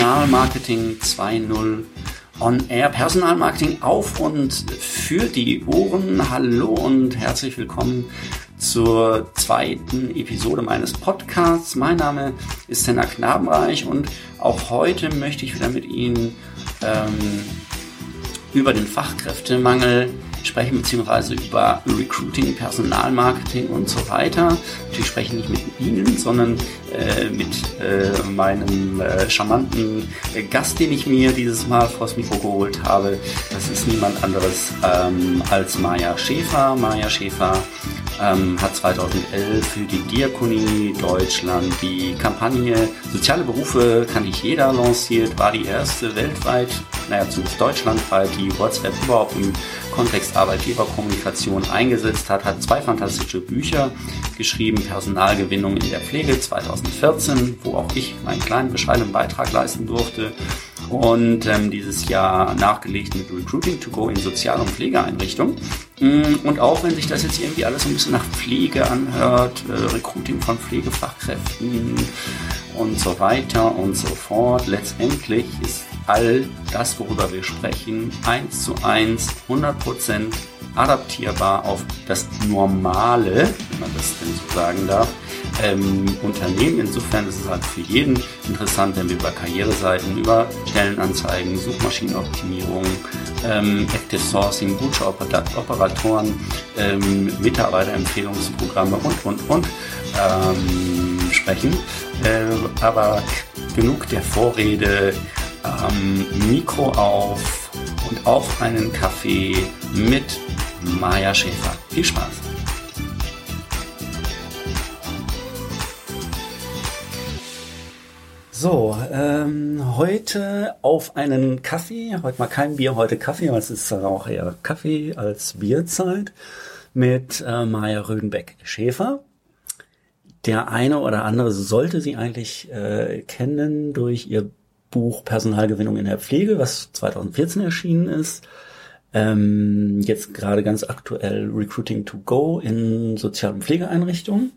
Personalmarketing 2.0 on Air. Personalmarketing auf und für die Ohren. Hallo und herzlich willkommen zur zweiten Episode meines Podcasts. Mein Name ist Senna Knabenreich und auch heute möchte ich wieder mit Ihnen ähm, über den Fachkräftemangel sprechen, beziehungsweise über Recruiting, Personalmarketing und so weiter. Natürlich spreche ich nicht mit Ihnen, sondern äh, mit äh, meinem äh, charmanten Gast, den ich mir dieses Mal vors Mikro geholt habe. Das ist niemand anderes ähm, als Maja Schäfer. Maja Schäfer ähm, hat 2011 für die Diakonie Deutschland die Kampagne Soziale Berufe kann nicht jeder lanciert, war die erste weltweit, naja zumindest deutschlandweit, die WhatsApp überhaupt im Kontext Arbeitgeberkommunikation eingesetzt hat, hat zwei fantastische Bücher geschrieben, Personalgewinnung in der Pflege 2014, wo auch ich meinen kleinen bescheidenen Beitrag leisten durfte und ähm, dieses Jahr nachgelegt mit Recruiting to Go in Sozial- und Pflegeeinrichtungen. Mm, und auch wenn sich das jetzt irgendwie alles ein bisschen nach Pflege anhört, äh, Recruiting von Pflegefachkräften und so weiter und so fort, letztendlich ist all das, worüber wir sprechen, eins zu eins, 100 Prozent adaptierbar auf das Normale, wenn man das denn so sagen darf, ähm, Unternehmen. Insofern ist es halt für jeden interessant, wenn wir über Karriereseiten, über Stellenanzeigen, Suchmaschinenoptimierung, ähm, Active Sourcing, gute Operatoren, ähm, Mitarbeiterempfehlungsprogramme und, und, und ähm, sprechen. Äh, aber genug der Vorrede. Ähm, Mikro auf und auf einen Kaffee mit Maja Schäfer. Viel Spaß! So, ähm, heute auf einen Kaffee, heute mal kein Bier, heute Kaffee, weil es ist auch eher Kaffee als Bierzeit, mit äh, Maja Rödenbeck-Schäfer. Der eine oder andere sollte sie eigentlich äh, kennen durch ihr Buch Personalgewinnung in der Pflege, was 2014 erschienen ist. Ähm, jetzt gerade ganz aktuell Recruiting to Go in Sozial- und Pflegeeinrichtungen.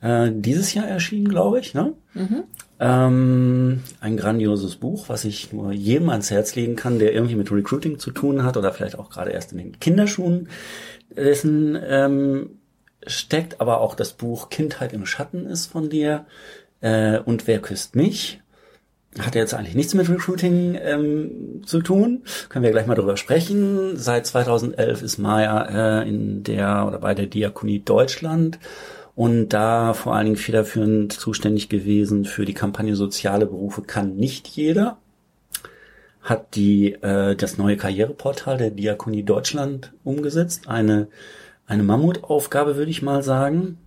Äh, dieses Jahr erschienen, glaube ich. Ne? Mhm. Ähm, ein grandioses Buch, was ich nur jedem ans Herz legen kann, der irgendwie mit Recruiting zu tun hat oder vielleicht auch gerade erst in den Kinderschuhen dessen ähm, steckt, aber auch das Buch Kindheit im Schatten ist von dir äh, und Wer küsst mich? Hat jetzt eigentlich nichts mit Recruiting ähm, zu tun. Können wir gleich mal drüber sprechen. Seit 2011 ist Maya äh, in der oder bei der Diakonie Deutschland und da vor allen Dingen federführend zuständig gewesen für die Kampagne Soziale Berufe kann nicht jeder. Hat die äh, das neue Karriereportal der Diakonie Deutschland umgesetzt. Eine, eine Mammutaufgabe, würde ich mal sagen.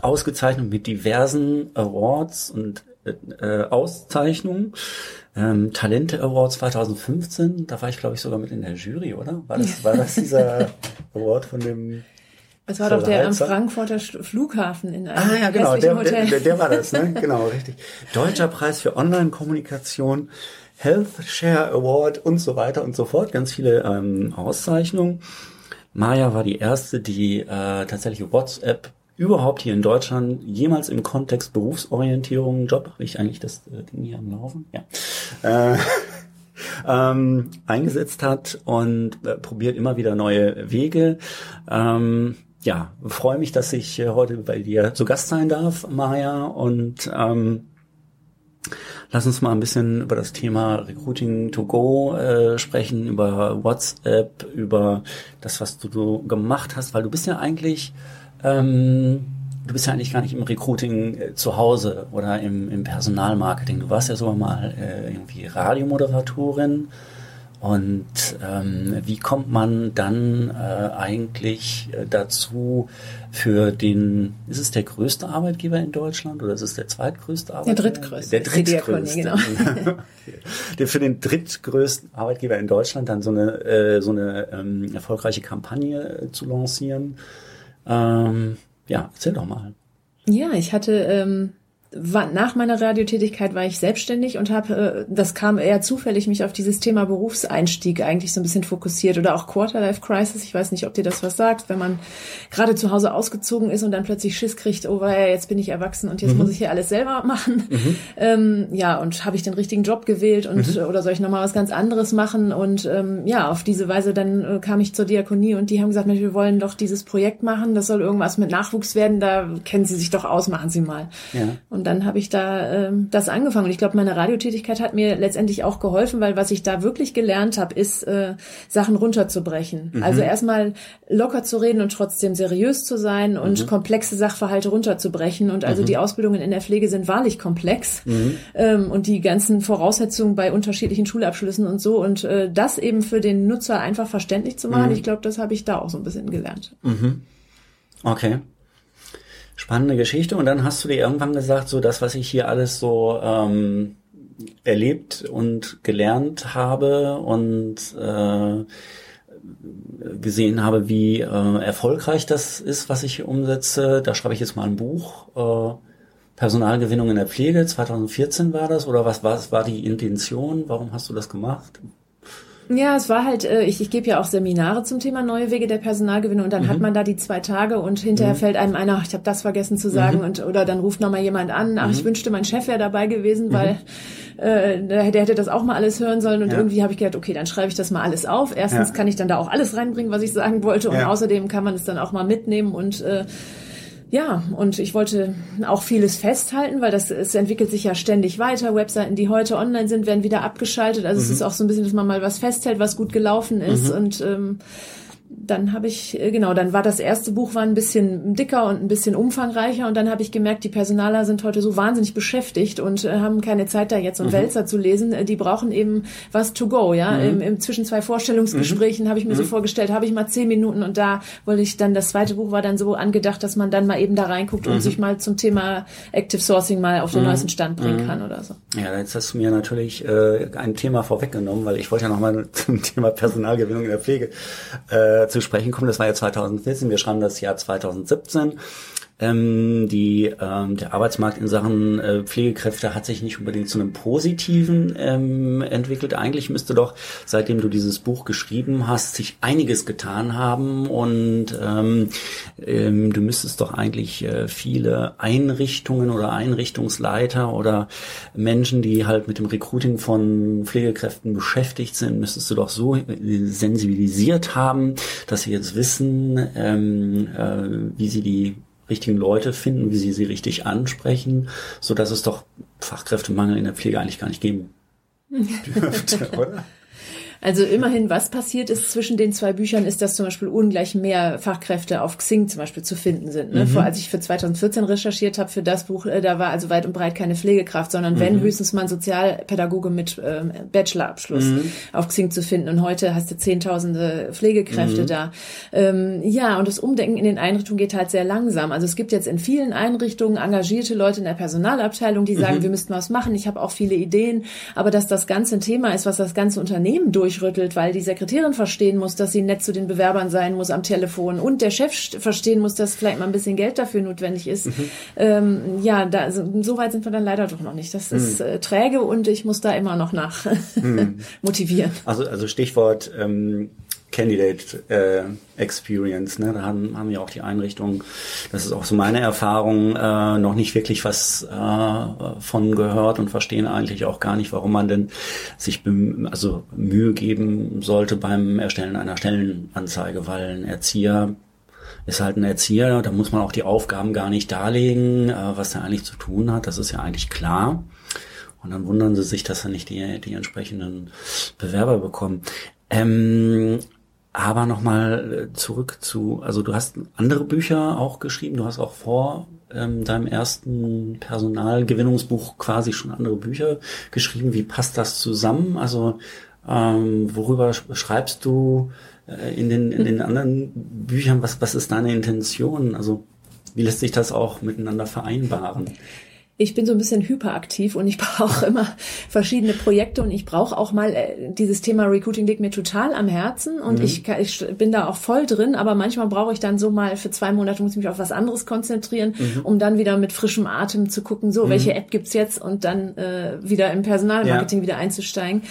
Ausgezeichnet mit diversen Awards und äh, Auszeichnungen. Ähm, Talente Award 2015, da war ich glaube ich sogar mit in der Jury, oder? War das, war das dieser Award von dem es war doch der am Frankfurter Flughafen in einem Ah ja, genau, der, Hotel. Der, der, war das, ne? genau, richtig. Deutscher Preis für Online-Kommunikation, Health Share Award und so weiter und so fort. Ganz viele ähm, Auszeichnungen. Maya war die erste, die äh, tatsächlich WhatsApp überhaupt hier in Deutschland jemals im Kontext Berufsorientierung, Job, habe ich eigentlich das äh, Ding hier am Laufen? Ja. Äh, ähm, eingesetzt hat und äh, probiert immer wieder neue Wege. Ähm, ja, freue mich, dass ich äh, heute bei dir zu Gast sein darf, Maja. Und ähm, lass uns mal ein bisschen über das Thema Recruiting to Go äh, sprechen, über WhatsApp, über das, was du so gemacht hast, weil du bist ja eigentlich ähm, du bist ja eigentlich gar nicht im Recruiting äh, zu Hause oder im, im Personalmarketing. Du warst ja sogar mal äh, irgendwie Radiomoderatorin und ähm, wie kommt man dann äh, eigentlich äh, dazu für den, ist es der größte Arbeitgeber in Deutschland oder ist es der zweitgrößte Arbeitgeber? Der drittgrößte. Der drittgrößte. Genau. der für den drittgrößten Arbeitgeber in Deutschland dann so eine, äh, so eine ähm, erfolgreiche Kampagne äh, zu lancieren. Ähm, ja, erzähl doch mal. Ja, ich hatte ähm, nach meiner Radiotätigkeit war ich selbstständig und habe, äh, das kam eher zufällig, mich auf dieses Thema Berufseinstieg eigentlich so ein bisschen fokussiert oder auch Quarterlife Crisis. Ich weiß nicht, ob dir das was sagt, wenn man gerade zu Hause ausgezogen ist und dann plötzlich Schiss kriegt, oh ja, jetzt bin ich erwachsen und jetzt mhm. muss ich hier alles selber machen. Mhm. Ähm, ja, und habe ich den richtigen Job gewählt und mhm. oder soll ich nochmal was ganz anderes machen? Und ähm, ja, auf diese Weise dann äh, kam ich zur Diakonie und die haben gesagt, wir wollen doch dieses Projekt machen, das soll irgendwas mit Nachwuchs werden, da kennen Sie sich doch aus, machen Sie mal. Ja. Und dann habe ich da ähm, das angefangen. Und ich glaube, meine Radiotätigkeit hat mir letztendlich auch geholfen, weil was ich da wirklich gelernt habe, ist, äh, Sachen runterzubrechen. Mhm. Also erstmal locker zu reden und trotzdem seriös zu sein und mhm. komplexe Sachverhalte runterzubrechen. Und also mhm. die Ausbildungen in der Pflege sind wahrlich komplex. Mhm. Ähm, und die ganzen Voraussetzungen bei unterschiedlichen Schulabschlüssen und so. Und äh, das eben für den Nutzer einfach verständlich zu machen, mhm. ich glaube, das habe ich da auch so ein bisschen gelernt. Mhm. Okay spannende Geschichte. Und dann hast du dir irgendwann gesagt, so das, was ich hier alles so ähm, erlebt und gelernt habe und äh, gesehen habe, wie äh, erfolgreich das ist, was ich umsetze. Da schreibe ich jetzt mal ein Buch. Äh, Personalgewinnung in der Pflege, 2014 war das, oder was, was war die Intention? Warum hast du das gemacht? Ja, es war halt, äh, ich, ich gebe ja auch Seminare zum Thema neue Wege der Personalgewinnung und dann mhm. hat man da die zwei Tage und hinterher mhm. fällt einem einer, ach, ich habe das vergessen zu sagen mhm. und oder dann ruft nochmal jemand an, ach, ich mhm. wünschte, mein Chef wäre dabei gewesen, mhm. weil äh, der, der hätte das auch mal alles hören sollen und ja. irgendwie habe ich gedacht, okay, dann schreibe ich das mal alles auf. Erstens ja. kann ich dann da auch alles reinbringen, was ich sagen wollte und ja. außerdem kann man es dann auch mal mitnehmen und äh, ja, und ich wollte auch vieles festhalten, weil das es entwickelt sich ja ständig weiter. Webseiten, die heute online sind, werden wieder abgeschaltet. Also mhm. es ist auch so ein bisschen, dass man mal was festhält, was gut gelaufen ist. Mhm. Und ähm, dann habe ich, äh, genau, dann war das erste Buch war ein bisschen dicker und ein bisschen umfangreicher und dann habe ich gemerkt, die Personaler sind heute so wahnsinnig beschäftigt und äh, haben keine Zeit da jetzt so einen mhm. Wälzer zu lesen. Äh, die brauchen eben was to go, ja. Mhm. Im, Im, zwischen zwei Vorstellungsgesprächen mhm. habe ich mir so mhm. vorgestellt, habe ich mal zehn Minuten und da wollte ich dann, das zweite Buch war dann so angedacht, dass man dann mal eben da reinguckt und mhm. sich mal zum Thema Active Sourcing mal auf den mhm. neuesten Stand bringen kann oder so. Ja, jetzt hast du mir natürlich äh, ein Thema vorweggenommen, weil ich wollte ja nochmal zum Thema Personalgewinnung in der Pflege äh, zu sprechen kommen. Das war ja 2014, wir schreiben das Jahr 2017. Ähm, die, ähm, der Arbeitsmarkt in Sachen äh, Pflegekräfte hat sich nicht unbedingt zu einem positiven ähm, entwickelt. Eigentlich müsste doch, seitdem du dieses Buch geschrieben hast, sich einiges getan haben und ähm, ähm, du müsstest doch eigentlich äh, viele Einrichtungen oder Einrichtungsleiter oder Menschen, die halt mit dem Recruiting von Pflegekräften beschäftigt sind, müsstest du doch so sensibilisiert haben, dass sie jetzt wissen, ähm, äh, wie sie die richtigen Leute finden, wie sie sie richtig ansprechen, so dass es doch Fachkräftemangel in der Pflege eigentlich gar nicht geben dürfte, oder? Also immerhin, was passiert ist zwischen den zwei Büchern, ist, dass zum Beispiel ungleich mehr Fachkräfte auf Xing zum Beispiel zu finden sind. Ne? Mhm. Vor, als ich für 2014 recherchiert habe für das Buch, äh, da war also weit und breit keine Pflegekraft, sondern mhm. wenn höchstens mal ein Sozialpädagoge mit ähm, Bachelorabschluss mhm. auf Xing zu finden. Und heute hast du zehntausende Pflegekräfte mhm. da. Ähm, ja, und das Umdenken in den Einrichtungen geht halt sehr langsam. Also es gibt jetzt in vielen Einrichtungen engagierte Leute in der Personalabteilung, die sagen, mhm. wir müssten was machen. Ich habe auch viele Ideen, aber dass das ganze ein Thema ist, was das ganze Unternehmen durch durchrüttelt, weil die Sekretärin verstehen muss, dass sie nett zu den Bewerbern sein muss am Telefon und der Chef verstehen muss, dass vielleicht mal ein bisschen Geld dafür notwendig ist. Mhm. Ähm, ja, da, so weit sind wir dann leider doch noch nicht. Das mhm. ist äh, träge und ich muss da immer noch nach mhm. motivieren. Also, also Stichwort ähm, Candidate äh, Experience. Ne? Da haben, haben ja auch die Einrichtungen, das ist auch so meine Erfahrung, äh, noch nicht wirklich was äh, von gehört und verstehen eigentlich auch gar nicht, warum man denn sich also Mühe geben sollte beim Erstellen einer Stellenanzeige, weil ein Erzieher ist halt ein Erzieher, da muss man auch die Aufgaben gar nicht darlegen, äh, was er eigentlich zu tun hat, das ist ja eigentlich klar. Und dann wundern sie sich, dass er nicht die, die entsprechenden Bewerber bekommen. Ähm, aber nochmal äh, zurück zu, also du hast andere Bücher auch geschrieben, du hast auch vor ähm, deinem ersten Personalgewinnungsbuch quasi schon andere Bücher geschrieben. Wie passt das zusammen? Also ähm, worüber schreibst du äh, in, den, in den anderen Büchern? Was, was ist deine Intention? Also wie lässt sich das auch miteinander vereinbaren? Ich bin so ein bisschen hyperaktiv und ich brauche immer verschiedene Projekte und ich brauche auch mal äh, dieses Thema Recruiting liegt mir total am Herzen und mhm. ich, ich bin da auch voll drin, aber manchmal brauche ich dann so mal für zwei Monate muss ich mich auf was anderes konzentrieren, mhm. um dann wieder mit frischem Atem zu gucken, so mhm. welche App gibt's jetzt und dann äh, wieder im Personalmarketing ja. wieder einzusteigen.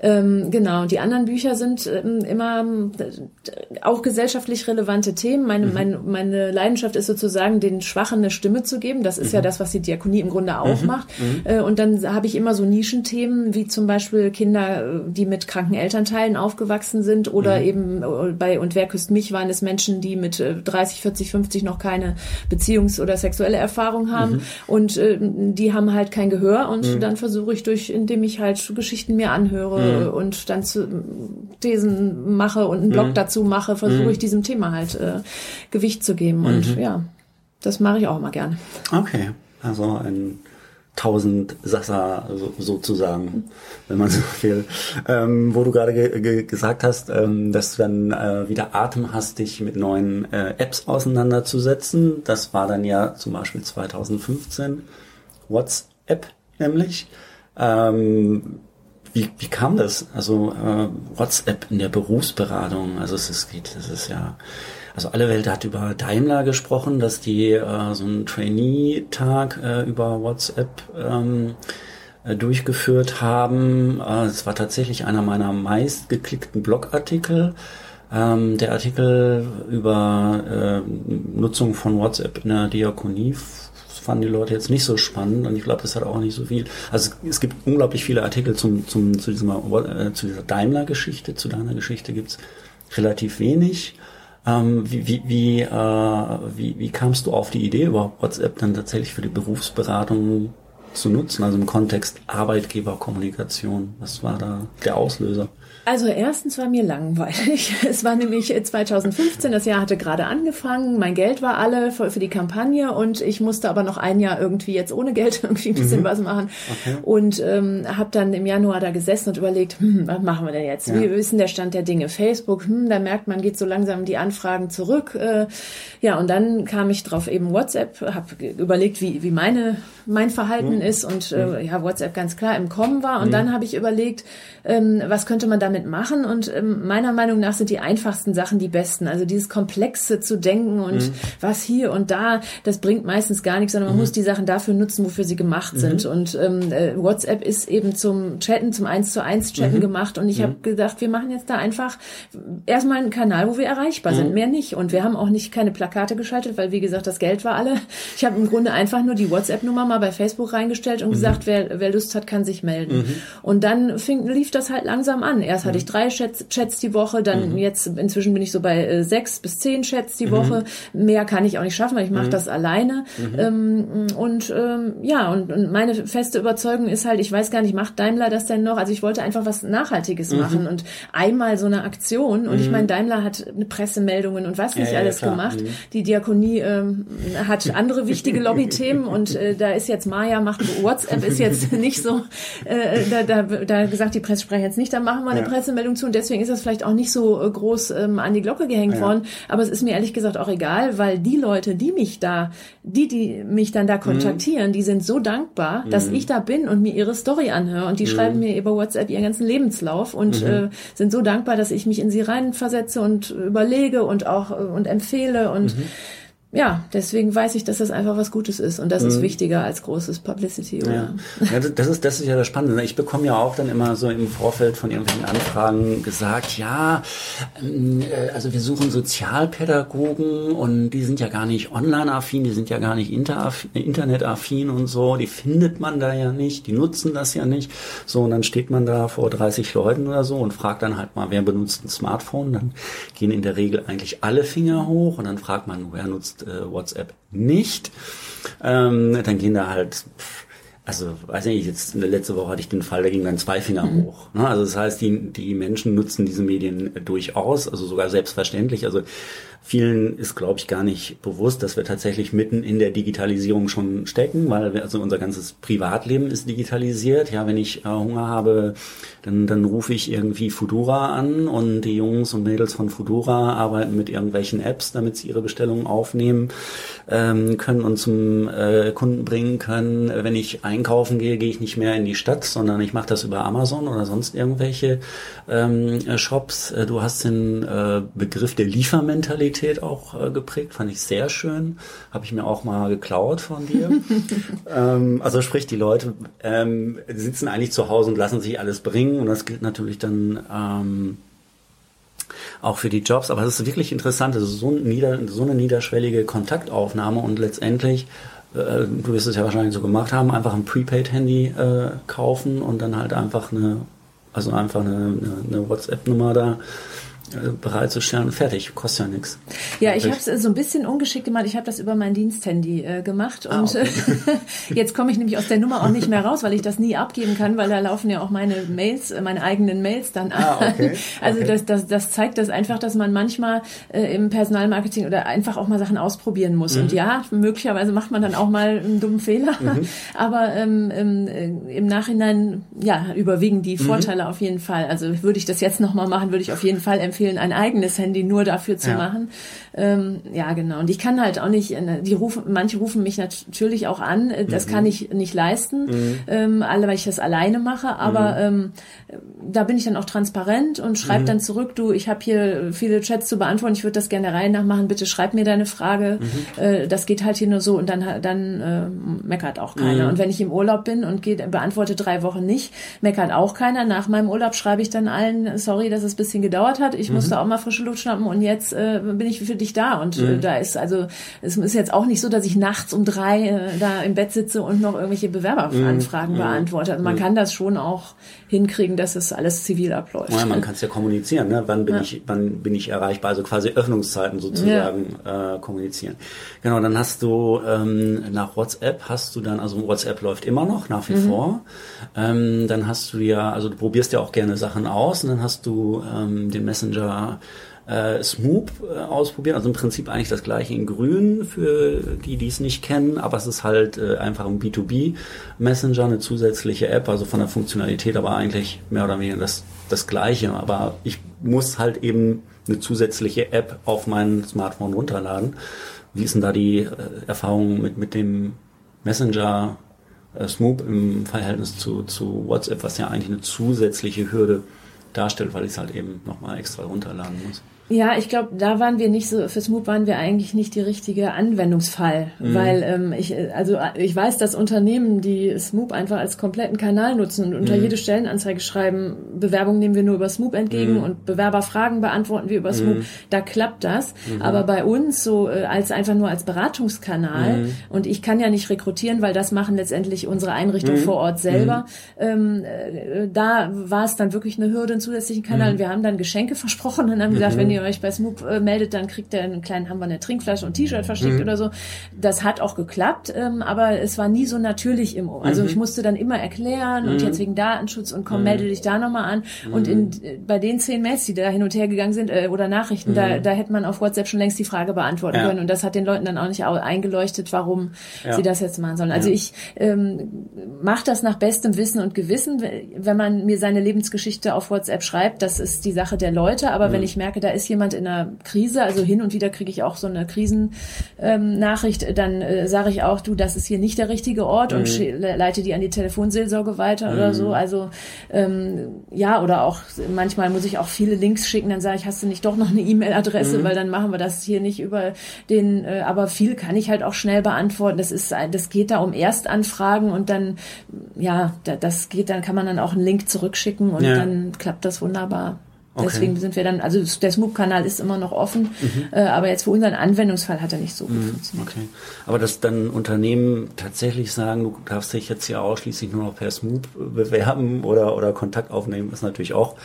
Ähm, genau, die anderen Bücher sind ähm, immer äh, auch gesellschaftlich relevante Themen. Meine, mhm. meine, meine Leidenschaft ist sozusagen, den Schwachen eine Stimme zu geben. Das ist ja mhm. das, was die Diakonie im Grunde auch mhm. macht. Mhm. Äh, und dann habe ich immer so Nischenthemen, wie zum Beispiel Kinder, die mit kranken Elternteilen aufgewachsen sind oder mhm. eben äh, bei Und wer küsst mich waren es Menschen, die mit 30, 40, 50 noch keine Beziehungs- oder sexuelle Erfahrung haben. Mhm. Und äh, die haben halt kein Gehör. Und mhm. dann versuche ich durch, indem ich halt Geschichten mir anhöre und dann zu Thesen mache und einen Blog dazu mache, versuche ich diesem Thema halt äh, Gewicht zu geben. Und ja, das mache ich auch immer gerne. Okay. Also ein tausend Sasser so, sozusagen, wenn man so will. Ähm, wo du gerade ge ge gesagt hast, ähm, dass du dann äh, wieder Atem hast, dich mit neuen äh, Apps auseinanderzusetzen. Das war dann ja zum Beispiel 2015 WhatsApp nämlich. Ähm, wie, wie kam das? Also äh, WhatsApp in der Berufsberatung, also es es ist ja also alle Welt hat über Daimler gesprochen, dass die äh, so einen Trainee-Tag äh, über WhatsApp ähm, äh, durchgeführt haben. Äh, es war tatsächlich einer meiner meistgeklickten Blogartikel. Ähm, der Artikel über äh, Nutzung von WhatsApp in der Diakonie fanden die Leute jetzt nicht so spannend und ich glaube, das hat auch nicht so viel. Also es gibt unglaublich viele Artikel zum, zum, zu, diesem, äh, zu dieser Daimler-Geschichte, zu deiner Geschichte gibt's relativ wenig. Ähm, wie, wie, wie, äh, wie, wie kamst du auf die Idee, überhaupt WhatsApp dann tatsächlich für die Berufsberatung zu nutzen, also im Kontext Arbeitgeberkommunikation? Was war da der Auslöser? Also erstens war mir langweilig. Es war nämlich 2015, das Jahr hatte gerade angefangen, mein Geld war alle für, für die Kampagne und ich musste aber noch ein Jahr irgendwie jetzt ohne Geld irgendwie ein bisschen mhm. was machen okay. und ähm, habe dann im Januar da gesessen und überlegt, hm, was machen wir denn jetzt? Ja. Wie wissen der Stand der Dinge? Facebook, hm, da merkt man, geht so langsam die Anfragen zurück. Äh, ja, und dann kam ich drauf eben WhatsApp, habe überlegt, wie, wie meine mein Verhalten mhm. ist und äh, mhm. ja WhatsApp ganz klar im Kommen war und mhm. dann habe ich überlegt, ähm, was könnte man damit machen und ähm, meiner Meinung nach sind die einfachsten Sachen die besten. Also dieses Komplexe zu denken und mhm. was hier und da, das bringt meistens gar nichts, sondern man mhm. muss die Sachen dafür nutzen, wofür sie gemacht mhm. sind. Und ähm, äh, WhatsApp ist eben zum Chatten, zum eins zu eins Chatten gemacht und ich habe gedacht, wir machen jetzt da einfach erstmal einen Kanal, wo wir erreichbar sind, mehr nicht. Und wir haben auch nicht keine Plakate geschaltet, weil wie gesagt, das Geld war alle. Ich habe im Grunde einfach nur die WhatsApp-Nummer mal bei Facebook reingestellt und gesagt, wer, wer Lust hat, kann sich melden. Und dann fing, lief das halt langsam an. Erst hatte ich mhm. drei Chats, Chats die Woche, dann mhm. jetzt inzwischen bin ich so bei äh, sechs bis zehn Chats die mhm. Woche. Mehr kann ich auch nicht schaffen, weil ich mache mhm. das alleine. Mhm. Ähm, und ähm, ja, und, und, meine feste Überzeugung ist halt, ich weiß gar nicht, macht Daimler das denn noch? Also ich wollte einfach was Nachhaltiges machen und einmal so eine Aktion. Und ich meine, Daimler hat eine Pressemeldungen und was nicht ja, alles ja, gemacht. Die Diakonie ähm, hat andere wichtige Lobbythemen und äh, da ist jetzt Maya macht WhatsApp ist jetzt nicht so äh, da, da, da gesagt die Pressesprecher jetzt nicht, da machen wir eine ja. Pressemeldung zu und deswegen ist das vielleicht auch nicht so äh, groß ähm, an die Glocke gehängt ja. worden. Aber es ist mir ehrlich gesagt auch egal, weil die Leute, die mich da, die, die mich dann da mhm. kontaktieren, mhm. die sind so dankbar, dass mhm. ich da bin und mir ihre Story anhöre und die mhm. schreiben mir über WhatsApp ihren ganzen Lebenslauf und mhm. äh, sind so dankbar, dass ich mich in sie reinversetze und überlege und auch äh, und empfehle und ja, deswegen weiß ich, dass das einfach was Gutes ist und das mhm. ist wichtiger als großes Publicity. Oder? Ja. ja, das ist das ist ja das Spannende. Ich bekomme ja auch dann immer so im Vorfeld von irgendwelchen Anfragen gesagt, ja, ähm, äh, also wir suchen Sozialpädagogen und die sind ja gar nicht online-affin, die sind ja gar nicht internet-affin und so, die findet man da ja nicht, die nutzen das ja nicht. So und dann steht man da vor 30 Leuten oder so und fragt dann halt mal, wer benutzt ein Smartphone? Dann gehen in der Regel eigentlich alle Finger hoch und dann fragt man, wer nutzt äh, WhatsApp nicht. Ähm, dann gehen da halt also weiß nicht, jetzt in der letzte Woche hatte ich den Fall, da ging dann zwei Finger mhm. hoch. Ne? Also das heißt, die, die Menschen nutzen diese Medien durchaus, also sogar selbstverständlich. Also Vielen ist, glaube ich, gar nicht bewusst, dass wir tatsächlich mitten in der Digitalisierung schon stecken, weil wir, also unser ganzes Privatleben ist digitalisiert. Ja, wenn ich äh, Hunger habe, dann, dann rufe ich irgendwie Fudura an und die Jungs und Mädels von Fudura arbeiten mit irgendwelchen Apps, damit sie ihre Bestellungen aufnehmen ähm, können und zum äh, Kunden bringen können. Wenn ich einkaufen gehe, gehe ich nicht mehr in die Stadt, sondern ich mache das über Amazon oder sonst irgendwelche ähm, Shops. Äh, du hast den äh, Begriff der Liefermentalität Kreativität auch äh, geprägt, fand ich sehr schön. Habe ich mir auch mal geklaut von dir. ähm, also sprich, die Leute ähm, sitzen eigentlich zu Hause und lassen sich alles bringen und das gilt natürlich dann ähm, auch für die Jobs. Aber es ist wirklich interessant, es ist so, ein nieder, so eine niederschwellige Kontaktaufnahme und letztendlich äh, du wirst es ja wahrscheinlich so gemacht haben, einfach ein Prepaid-Handy äh, kaufen und dann halt einfach eine, also einfach eine, eine, eine WhatsApp-Nummer da äh, bereitzustellen. Fertig, kostet ja nichts. Ja, ich habe es so ein bisschen ungeschickt gemacht. Ich habe das über mein Diensthandy äh, gemacht ah, und okay. jetzt komme ich nämlich aus der Nummer auch nicht mehr raus, weil ich das nie abgeben kann, weil da laufen ja auch meine Mails, äh, meine eigenen Mails dann an. Ah, okay. Also okay. Das, das, das zeigt das einfach, dass man manchmal äh, im Personalmarketing oder einfach auch mal Sachen ausprobieren muss. Mhm. Und ja, möglicherweise macht man dann auch mal einen dummen Fehler, mhm. aber ähm, im, äh, im Nachhinein ja überwiegen die mhm. Vorteile mhm. auf jeden Fall. Also würde ich das jetzt noch mal machen, würde ich auf jeden Fall empfehlen empfehlen, ein eigenes Handy nur dafür zu ja. machen. Ähm, ja, genau. Und ich kann halt auch nicht, äh, die rufen, manche rufen mich natürlich auch an, äh, das mhm. kann ich nicht leisten, mhm. ähm, alle, weil ich das alleine mache, aber mhm. ähm, da bin ich dann auch transparent und schreibe mhm. dann zurück, du, ich habe hier viele Chats zu beantworten, ich würde das gerne rein nachmachen, bitte schreib mir deine Frage. Mhm. Äh, das geht halt hier nur so und dann, dann äh, meckert auch keiner. Und wenn ich im Urlaub bin und geht, beantworte drei Wochen nicht, meckert auch keiner. Nach meinem Urlaub schreibe ich dann allen, sorry, dass es ein bisschen gedauert hat. Ich ich mhm. musste auch mal frische Luft schnappen und jetzt äh, bin ich für dich da. Und äh, mhm. da ist also, es ist jetzt auch nicht so, dass ich nachts um drei äh, da im Bett sitze und noch irgendwelche Bewerberanfragen mhm. beantworte. Also man mhm. kann das schon auch hinkriegen, dass es alles zivil abläuft. Ja, man kann es ja kommunizieren, ne? Wann bin ja. ich, wann bin ich erreichbar? Also quasi Öffnungszeiten sozusagen ja. äh, kommunizieren. Genau, dann hast du ähm, nach WhatsApp hast du dann, also WhatsApp läuft immer noch nach wie mhm. vor. Ähm, dann hast du ja, also du probierst ja auch gerne Sachen aus und dann hast du ähm, den Messenger äh, Smoop äh, ausprobieren. Also im Prinzip eigentlich das gleiche in grün für die, die es nicht kennen, aber es ist halt äh, einfach ein B2B-Messenger, eine zusätzliche App, also von der Funktionalität aber eigentlich mehr oder weniger das, das gleiche. Aber ich muss halt eben eine zusätzliche App auf mein Smartphone runterladen. Wie ist denn da die äh, Erfahrung mit, mit dem Messenger äh, Smoop im Verhältnis zu, zu WhatsApp, was ja eigentlich eine zusätzliche Hürde darstellt, weil ich es halt eben nochmal extra runterladen muss? Ja, ich glaube, da waren wir nicht so, für Smoop waren wir eigentlich nicht die richtige Anwendungsfall, mhm. weil ähm, ich, also ich weiß, dass Unternehmen, die Smoop einfach als kompletten Kanal nutzen und unter mhm. jede Stellenanzeige schreiben, Bewerbung nehmen wir nur über Smoop entgegen mhm. und Bewerberfragen beantworten wir über Smoop, mhm. da klappt das. Mhm. Aber bei uns so äh, als einfach nur als Beratungskanal mhm. und ich kann ja nicht rekrutieren, weil das machen letztendlich unsere Einrichtungen vor Ort selber. Ähm, äh, da war es dann wirklich eine Hürde, einen zusätzlichen Kanal. Und wir haben dann Geschenke versprochen und haben gesagt, wenn ihr ihr euch bei Smoop äh, meldet, dann kriegt ihr einen kleinen, haben wir eine Trinkflasche und T-Shirt verschickt mhm. oder so. Das hat auch geklappt, ähm, aber es war nie so natürlich im Ohr. Also mhm. ich musste dann immer erklären mhm. und jetzt wegen Datenschutz und komm, mhm. melde dich da nochmal an. Und in, äh, bei den zehn Mails, die da hin und her gegangen sind, äh, oder Nachrichten, da, mhm. da hätte man auf WhatsApp schon längst die Frage beantworten ja. können. Und das hat den Leuten dann auch nicht eingeleuchtet, warum ja. sie das jetzt machen sollen. Also ja. ich ähm, mache das nach bestem Wissen und Gewissen, wenn man mir seine Lebensgeschichte auf WhatsApp schreibt. Das ist die Sache der Leute. Aber wenn mhm. ich merke, da ist jemand in einer Krise, also hin und wieder kriege ich auch so eine Krisennachricht, ähm, dann äh, sage ich auch, du, das ist hier nicht der richtige Ort mhm. und leite die an die Telefonseelsorge weiter mhm. oder so. Also ähm, ja, oder auch manchmal muss ich auch viele Links schicken, dann sage ich, hast du nicht doch noch eine E-Mail-Adresse, mhm. weil dann machen wir das hier nicht über den, äh, aber viel kann ich halt auch schnell beantworten. Das ist, das geht da um Erstanfragen und dann, ja, das geht, dann kann man dann auch einen Link zurückschicken und ja. dann klappt das wunderbar. Okay. Deswegen sind wir dann, also der Smoop-Kanal ist immer noch offen, mhm. äh, aber jetzt für unseren Anwendungsfall hat er nicht so gut mhm. funktioniert. Okay. Aber dass dann Unternehmen tatsächlich sagen, du darfst dich jetzt hier ausschließlich nur noch per Smoop bewerben oder, oder Kontakt aufnehmen, ist natürlich auch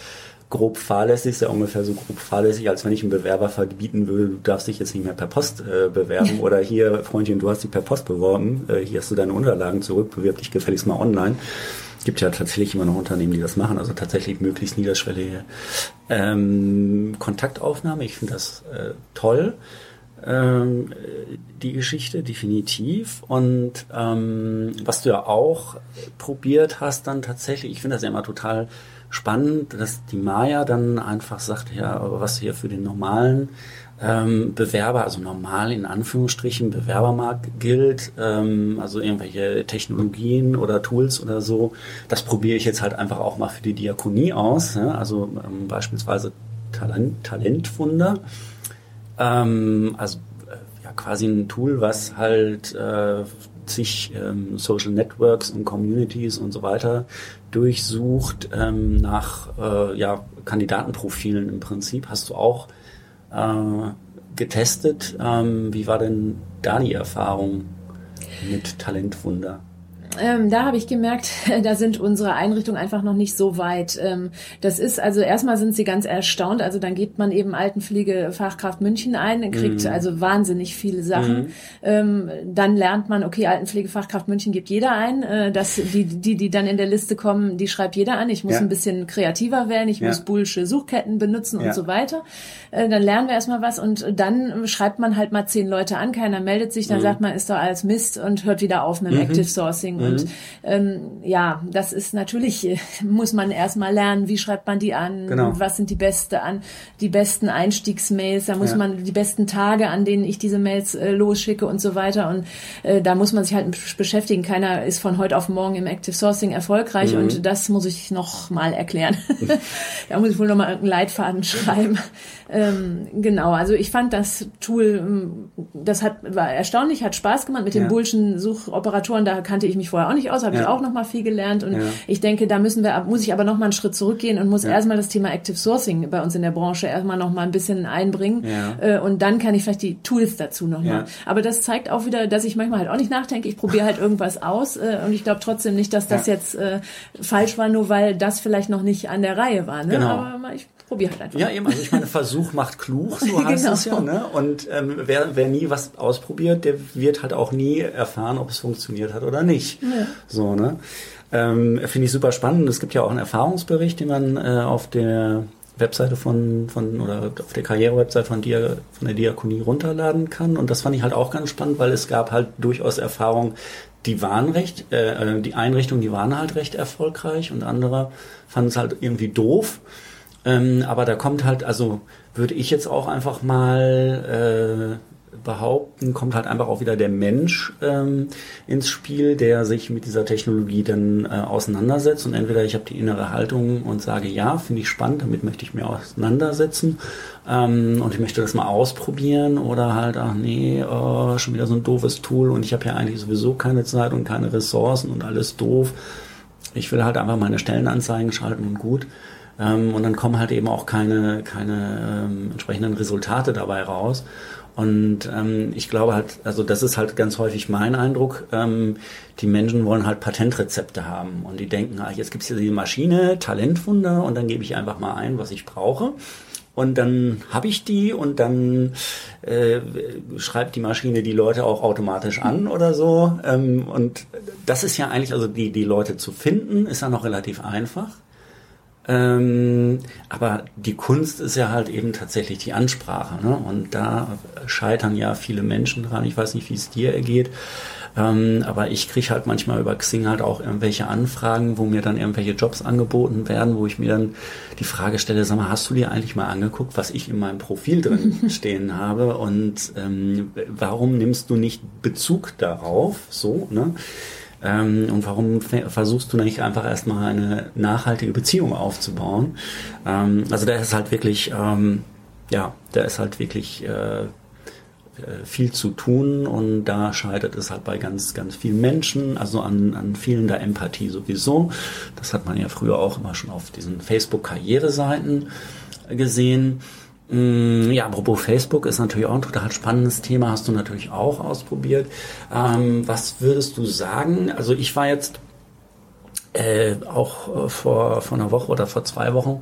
grob fahrlässig, ist ja ungefähr so grob fahrlässig, als wenn ich einen Bewerber verbieten würde, du darfst dich jetzt nicht mehr per Post äh, bewerben oder hier, Freundchen, du hast dich per Post beworben, äh, hier hast du deine Unterlagen zurück, bewirb dich gefälligst mal online. Gibt ja tatsächlich immer noch Unternehmen, die das machen, also tatsächlich möglichst niederschwellige ähm, Kontaktaufnahme. Ich finde das äh, toll ähm, die Geschichte, definitiv. Und ähm, was du ja auch probiert hast, dann tatsächlich, ich finde das ja immer total spannend, dass die Maya dann einfach sagt, ja, was hier für den normalen ähm, Bewerber, also normal in Anführungsstrichen Bewerbermarkt gilt, ähm, also irgendwelche Technologien oder Tools oder so, das probiere ich jetzt halt einfach auch mal für die Diakonie aus. Ja? Also ähm, beispielsweise Talent, Talentwunder. Ähm, also äh, ja, quasi ein Tool, was halt äh, sich ähm, Social Networks und Communities und so weiter durchsucht ähm, nach äh, ja, Kandidatenprofilen im Prinzip. Hast du auch getestet. Ähm, wie war denn da die Erfahrung mit Talentwunder? Ähm, da habe ich gemerkt, da sind unsere Einrichtungen einfach noch nicht so weit. Ähm, das ist also erstmal sind sie ganz erstaunt. Also dann geht man eben Altenpflegefachkraft München ein, kriegt mhm. also wahnsinnig viele Sachen. Mhm. Ähm, dann lernt man, okay, Altenpflegefachkraft München gibt jeder ein. Äh, dass die, die, die dann in der Liste kommen, die schreibt jeder an. Ich muss ja. ein bisschen kreativer werden, ich ja. muss bullsche Suchketten benutzen ja. und so weiter. Äh, dann lernen wir erstmal was und dann schreibt man halt mal zehn Leute an, keiner meldet sich, dann mhm. sagt man, ist doch alles Mist und hört wieder auf mit dem mhm. Active Sourcing. Mhm. Und ähm, ja, das ist natürlich, äh, muss man erstmal lernen, wie schreibt man die an, genau. was sind die beste an, die besten Einstiegsmails, da muss ja. man die besten Tage, an denen ich diese Mails äh, losschicke und so weiter. Und äh, da muss man sich halt beschäftigen. Keiner ist von heute auf morgen im Active Sourcing erfolgreich mhm. und das muss ich noch mal erklären. da muss ich wohl noch mal einen Leitfaden schreiben. Ähm, genau, also ich fand das Tool, ähm, das hat war erstaunlich, hat Spaß gemacht mit den ja. Bullschen Suchoperatoren. Da kannte ich mich vorher auch nicht aus, habe ja. ich auch noch mal viel gelernt. Und ja. ich denke, da müssen wir, muss ich aber noch mal einen Schritt zurückgehen und muss erstmal das Thema Active Sourcing bei uns in der Branche erstmal noch mal ein bisschen einbringen. Äh, und dann kann ich vielleicht die Tools dazu noch mal. Aber das zeigt auch wieder, dass ich manchmal halt auch nicht nachdenke. Ich probiere halt irgendwas aus äh, und ich glaube trotzdem nicht, dass das jetzt äh, falsch war, nur weil das vielleicht noch nicht an der Reihe war. Ne? Genau. Aber ich probier halt einfach. Ja, eben. Also ich meine, Versuch macht klug, so heißt genau. es ja. Ne? Und ähm, wer, wer nie was ausprobiert, der wird halt auch nie erfahren, ob es funktioniert hat oder nicht. Ja. So, ne? Ähm, Finde ich super spannend. Es gibt ja auch einen Erfahrungsbericht, den man äh, auf der Webseite von, von oder auf der Karrierewebseite von, Dia, von der Diakonie runterladen kann. Und das fand ich halt auch ganz spannend, weil es gab halt durchaus Erfahrungen, die waren recht, äh, äh, die Einrichtungen, die waren halt recht erfolgreich und andere fanden es halt irgendwie doof. Ähm, aber da kommt halt, also würde ich jetzt auch einfach mal äh, behaupten, kommt halt einfach auch wieder der Mensch ähm, ins Spiel, der sich mit dieser Technologie dann äh, auseinandersetzt. Und entweder ich habe die innere Haltung und sage, ja, finde ich spannend, damit möchte ich mir auseinandersetzen ähm, und ich möchte das mal ausprobieren oder halt, ach nee, oh, schon wieder so ein doofes Tool und ich habe ja eigentlich sowieso keine Zeit und keine Ressourcen und alles doof. Ich will halt einfach meine Stellenanzeigen schalten und gut. Ähm, und dann kommen halt eben auch keine, keine ähm, entsprechenden Resultate dabei raus. Und ähm, ich glaube halt, also das ist halt ganz häufig mein Eindruck, ähm, die Menschen wollen halt Patentrezepte haben und die denken, ah, jetzt gibt's hier die Maschine, Talentwunder und dann gebe ich einfach mal ein, was ich brauche. Und dann habe ich die und dann äh, schreibt die Maschine die Leute auch automatisch an oder so. Ähm, und das ist ja eigentlich, also die, die Leute zu finden, ist ja noch relativ einfach. Ähm, aber die Kunst ist ja halt eben tatsächlich die Ansprache. Ne? Und da scheitern ja viele Menschen dran. Ich weiß nicht, wie es dir ergeht. Ähm, aber ich kriege halt manchmal über Xing halt auch irgendwelche Anfragen, wo mir dann irgendwelche Jobs angeboten werden, wo ich mir dann die Frage stelle, sag mal, hast du dir eigentlich mal angeguckt, was ich in meinem Profil drin stehen habe? Und ähm, warum nimmst du nicht Bezug darauf? So, ne? Ähm, und warum versuchst du nicht einfach erstmal eine nachhaltige Beziehung aufzubauen? Ähm, also da ist halt wirklich, ähm, ja, da ist halt wirklich äh, äh, viel zu tun und da scheitert es halt bei ganz, ganz vielen Menschen, also an, an fehlender Empathie sowieso. Das hat man ja früher auch immer schon auf diesen Facebook-Karriereseiten gesehen. Mm, ja, apropos Facebook ist natürlich auch ein total spannendes Thema, hast du natürlich auch ausprobiert. Ähm, was würdest du sagen? Also ich war jetzt äh, auch äh, vor, vor einer Woche oder vor zwei Wochen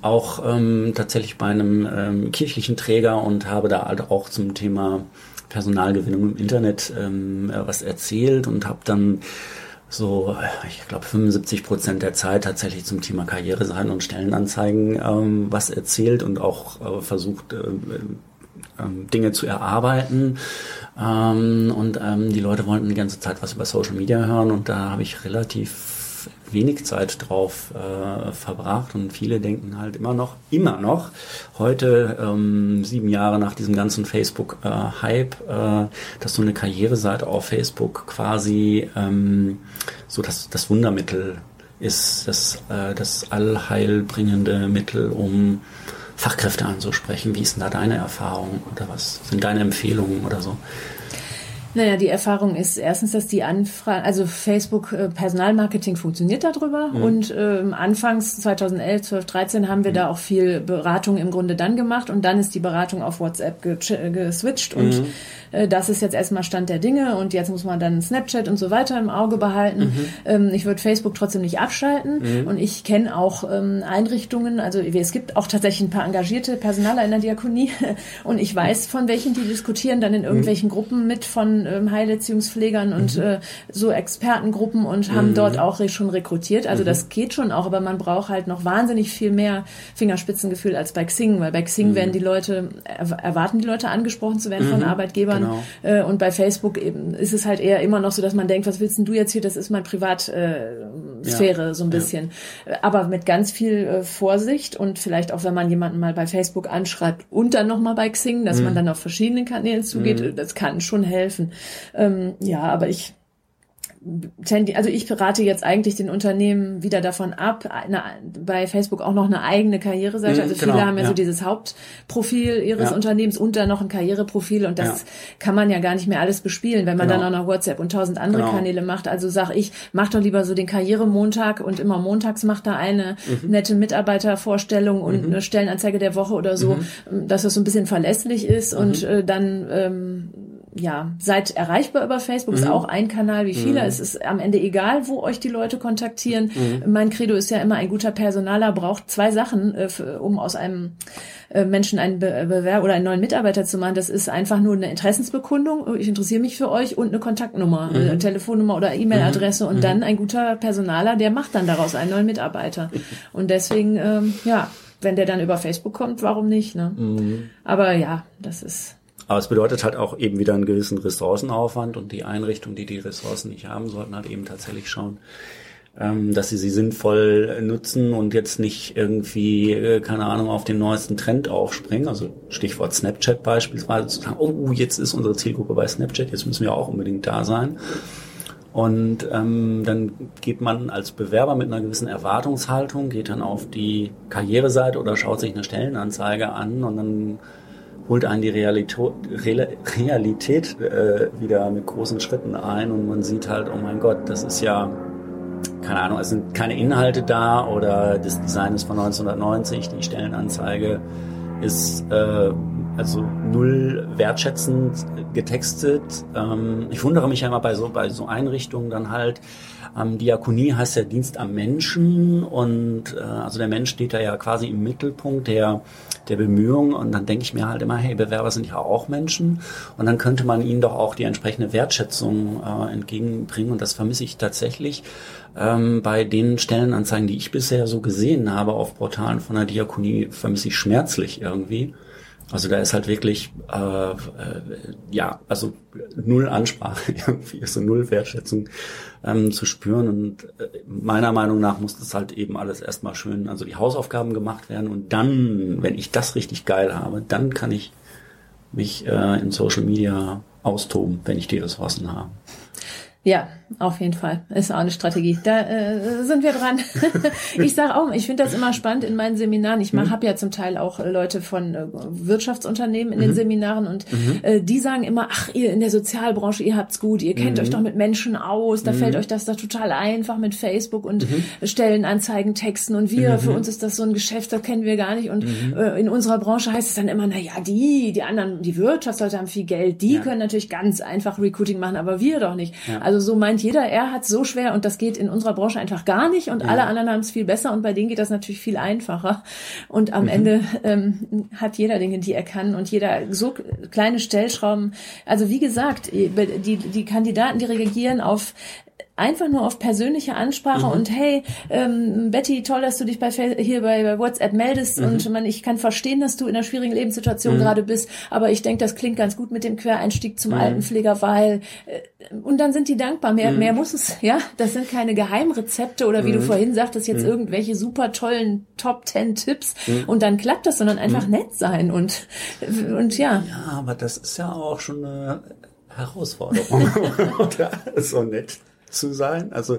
auch ähm, tatsächlich bei einem ähm, kirchlichen Träger und habe da halt auch zum Thema Personalgewinnung im Internet ähm, äh, was erzählt und habe dann so, ich glaube, 75 Prozent der Zeit tatsächlich zum Thema Karriereseiten und Stellenanzeigen ähm, was erzählt und auch äh, versucht, äh, äh, Dinge zu erarbeiten. Ähm, und ähm, die Leute wollten die ganze Zeit was über Social Media hören und da habe ich relativ wenig Zeit drauf äh, verbracht und viele denken halt immer noch, immer noch, heute ähm, sieben Jahre nach diesem ganzen Facebook-Hype, äh, dass so eine Karriereseite auf Facebook quasi ähm, so das, das Wundermittel ist, das, äh, das allheilbringende Mittel, um Fachkräfte anzusprechen. Wie ist denn da deine Erfahrung oder was sind deine Empfehlungen oder so? Naja, die Erfahrung ist erstens, dass die Anfrage, also Facebook äh, Personalmarketing funktioniert darüber mhm. und äh, anfangs 2011, 12, 13 haben wir mhm. da auch viel Beratung im Grunde dann gemacht und dann ist die Beratung auf WhatsApp geswitcht und mhm. äh, das ist jetzt erstmal Stand der Dinge und jetzt muss man dann Snapchat und so weiter im Auge behalten. Mhm. Ähm, ich würde Facebook trotzdem nicht abschalten mhm. und ich kenne auch ähm, Einrichtungen, also es gibt auch tatsächlich ein paar engagierte Personaler in der Diakonie und ich weiß von welchen, die diskutieren dann in irgendwelchen Gruppen mit von ähm, Heilerziehungspflegern und mhm. äh, so Expertengruppen und haben mhm. dort auch schon rekrutiert. Also mhm. das geht schon auch, aber man braucht halt noch wahnsinnig viel mehr Fingerspitzengefühl als bei Xing, weil bei Xing mhm. werden die Leute, erwarten die Leute angesprochen zu werden von mhm. Arbeitgebern genau. äh, und bei Facebook eben ist es halt eher immer noch so, dass man denkt, was willst denn du jetzt hier, das ist mein Privatsphäre äh, ja. so ein bisschen. Ja. Aber mit ganz viel äh, Vorsicht und vielleicht auch, wenn man jemanden mal bei Facebook anschreibt und dann nochmal bei Xing, dass man mhm. dann auf verschiedenen Kanälen zugeht, das kann schon helfen. Ähm, ja, aber ich also ich rate jetzt eigentlich den Unternehmen wieder davon ab, eine, bei Facebook auch noch eine eigene Karriereseite. Mhm, also viele genau, haben ja, ja, so dieses Hauptprofil ihres ja. Unternehmens und dann noch ein Karriereprofil und das ja. kann man ja gar nicht mehr alles bespielen, wenn man genau. dann auch noch WhatsApp und tausend andere genau. Kanäle macht. Also sag ich, mach doch lieber so den Karrieremontag und immer montags macht da eine mhm. nette Mitarbeitervorstellung und mhm. eine Stellenanzeige der Woche oder so, mhm. dass das so ein bisschen verlässlich ist und mhm. äh, dann ähm, ja, seid erreichbar über Facebook, mhm. ist auch ein Kanal wie viele. Mhm. Es ist am Ende egal, wo euch die Leute kontaktieren. Mhm. Mein Credo ist ja immer, ein guter Personaler braucht zwei Sachen, äh, für, um aus einem äh, Menschen einen Be Bewerber oder einen neuen Mitarbeiter zu machen. Das ist einfach nur eine Interessensbekundung. Ich interessiere mich für euch und eine Kontaktnummer, mhm. eine Telefonnummer oder E-Mail-Adresse und mhm. dann ein guter Personaler, der macht dann daraus einen neuen Mitarbeiter. Und deswegen, ähm, ja, wenn der dann über Facebook kommt, warum nicht? Ne? Mhm. Aber ja, das ist aber es bedeutet halt auch eben wieder einen gewissen Ressourcenaufwand und die Einrichtungen, die die Ressourcen nicht haben, sollten halt eben tatsächlich schauen, ähm, dass sie sie sinnvoll nutzen und jetzt nicht irgendwie, äh, keine Ahnung, auf den neuesten Trend aufspringen. Also Stichwort Snapchat beispielsweise, zu sagen, oh, jetzt ist unsere Zielgruppe bei Snapchat, jetzt müssen wir auch unbedingt da sein. Und ähm, dann geht man als Bewerber mit einer gewissen Erwartungshaltung, geht dann auf die Karriereseite oder schaut sich eine Stellenanzeige an und dann holt einen die Realität, Realität äh, wieder mit großen Schritten ein und man sieht halt, oh mein Gott, das ist ja, keine Ahnung, es sind keine Inhalte da oder das Design ist von 1990, die Stellenanzeige ist äh, also null wertschätzend getextet. Ähm, ich wundere mich ja immer bei so, bei so Einrichtungen dann halt, ähm, Diakonie heißt ja Dienst am Menschen und äh, also der Mensch steht da ja quasi im Mittelpunkt der, der Bemühungen und dann denke ich mir halt immer, hey, Bewerber sind ja auch Menschen und dann könnte man ihnen doch auch die entsprechende Wertschätzung äh, entgegenbringen und das vermisse ich tatsächlich ähm, bei den Stellenanzeigen, die ich bisher so gesehen habe auf Portalen von der Diakonie, vermisse ich schmerzlich irgendwie. Also da ist halt wirklich, äh, äh, ja, also null Ansprache irgendwie, so also null Wertschätzung ähm, zu spüren. Und äh, meiner Meinung nach muss das halt eben alles erstmal schön, also die Hausaufgaben gemacht werden. Und dann, wenn ich das richtig geil habe, dann kann ich mich äh, in Social Media austoben, wenn ich die Ressourcen habe. Ja, auf jeden Fall. Ist auch eine Strategie. Da äh, sind wir dran. ich sage auch, ich finde das immer spannend in meinen Seminaren. Ich mhm. habe ja zum Teil auch Leute von äh, Wirtschaftsunternehmen in mhm. den Seminaren und mhm. äh, die sagen immer, ach, ihr in der Sozialbranche, ihr habt's gut, ihr kennt mhm. euch doch mit Menschen aus, da fällt mhm. euch das doch total einfach mit Facebook und mhm. Stellenanzeigen, Texten und wir, für uns ist das so ein Geschäft, das kennen wir gar nicht und äh, in unserer Branche heißt es dann immer, na ja, die, die anderen, die Wirtschaftsleute haben viel Geld, die ja. können natürlich ganz einfach Recruiting machen, aber wir doch nicht. Ja. Also so meint jeder, er hat so schwer und das geht in unserer Branche einfach gar nicht und ja. alle anderen haben es viel besser und bei denen geht das natürlich viel einfacher. Und am mhm. Ende ähm, hat jeder Dinge, die er kann und jeder so kleine Stellschrauben. Also wie gesagt, die, die Kandidaten, die reagieren auf einfach nur auf persönliche Ansprache mhm. und hey, ähm, Betty, toll, dass du dich bei hier bei, bei WhatsApp meldest mhm. und man, ich kann verstehen, dass du in einer schwierigen Lebenssituation mhm. gerade bist, aber ich denke, das klingt ganz gut mit dem Quereinstieg zum mhm. Altenpfleger, weil äh, und dann sind die dankbar. Mehr, mhm. mehr muss es, ja, das sind keine Geheimrezepte oder wie du mhm. vorhin sagtest, jetzt irgendwelche super tollen Top Ten Tipps und dann klappt das, sondern einfach nett sein und und ja. Ja, aber das ist ja auch schon eine Herausforderung. oder so nett zu sein. Also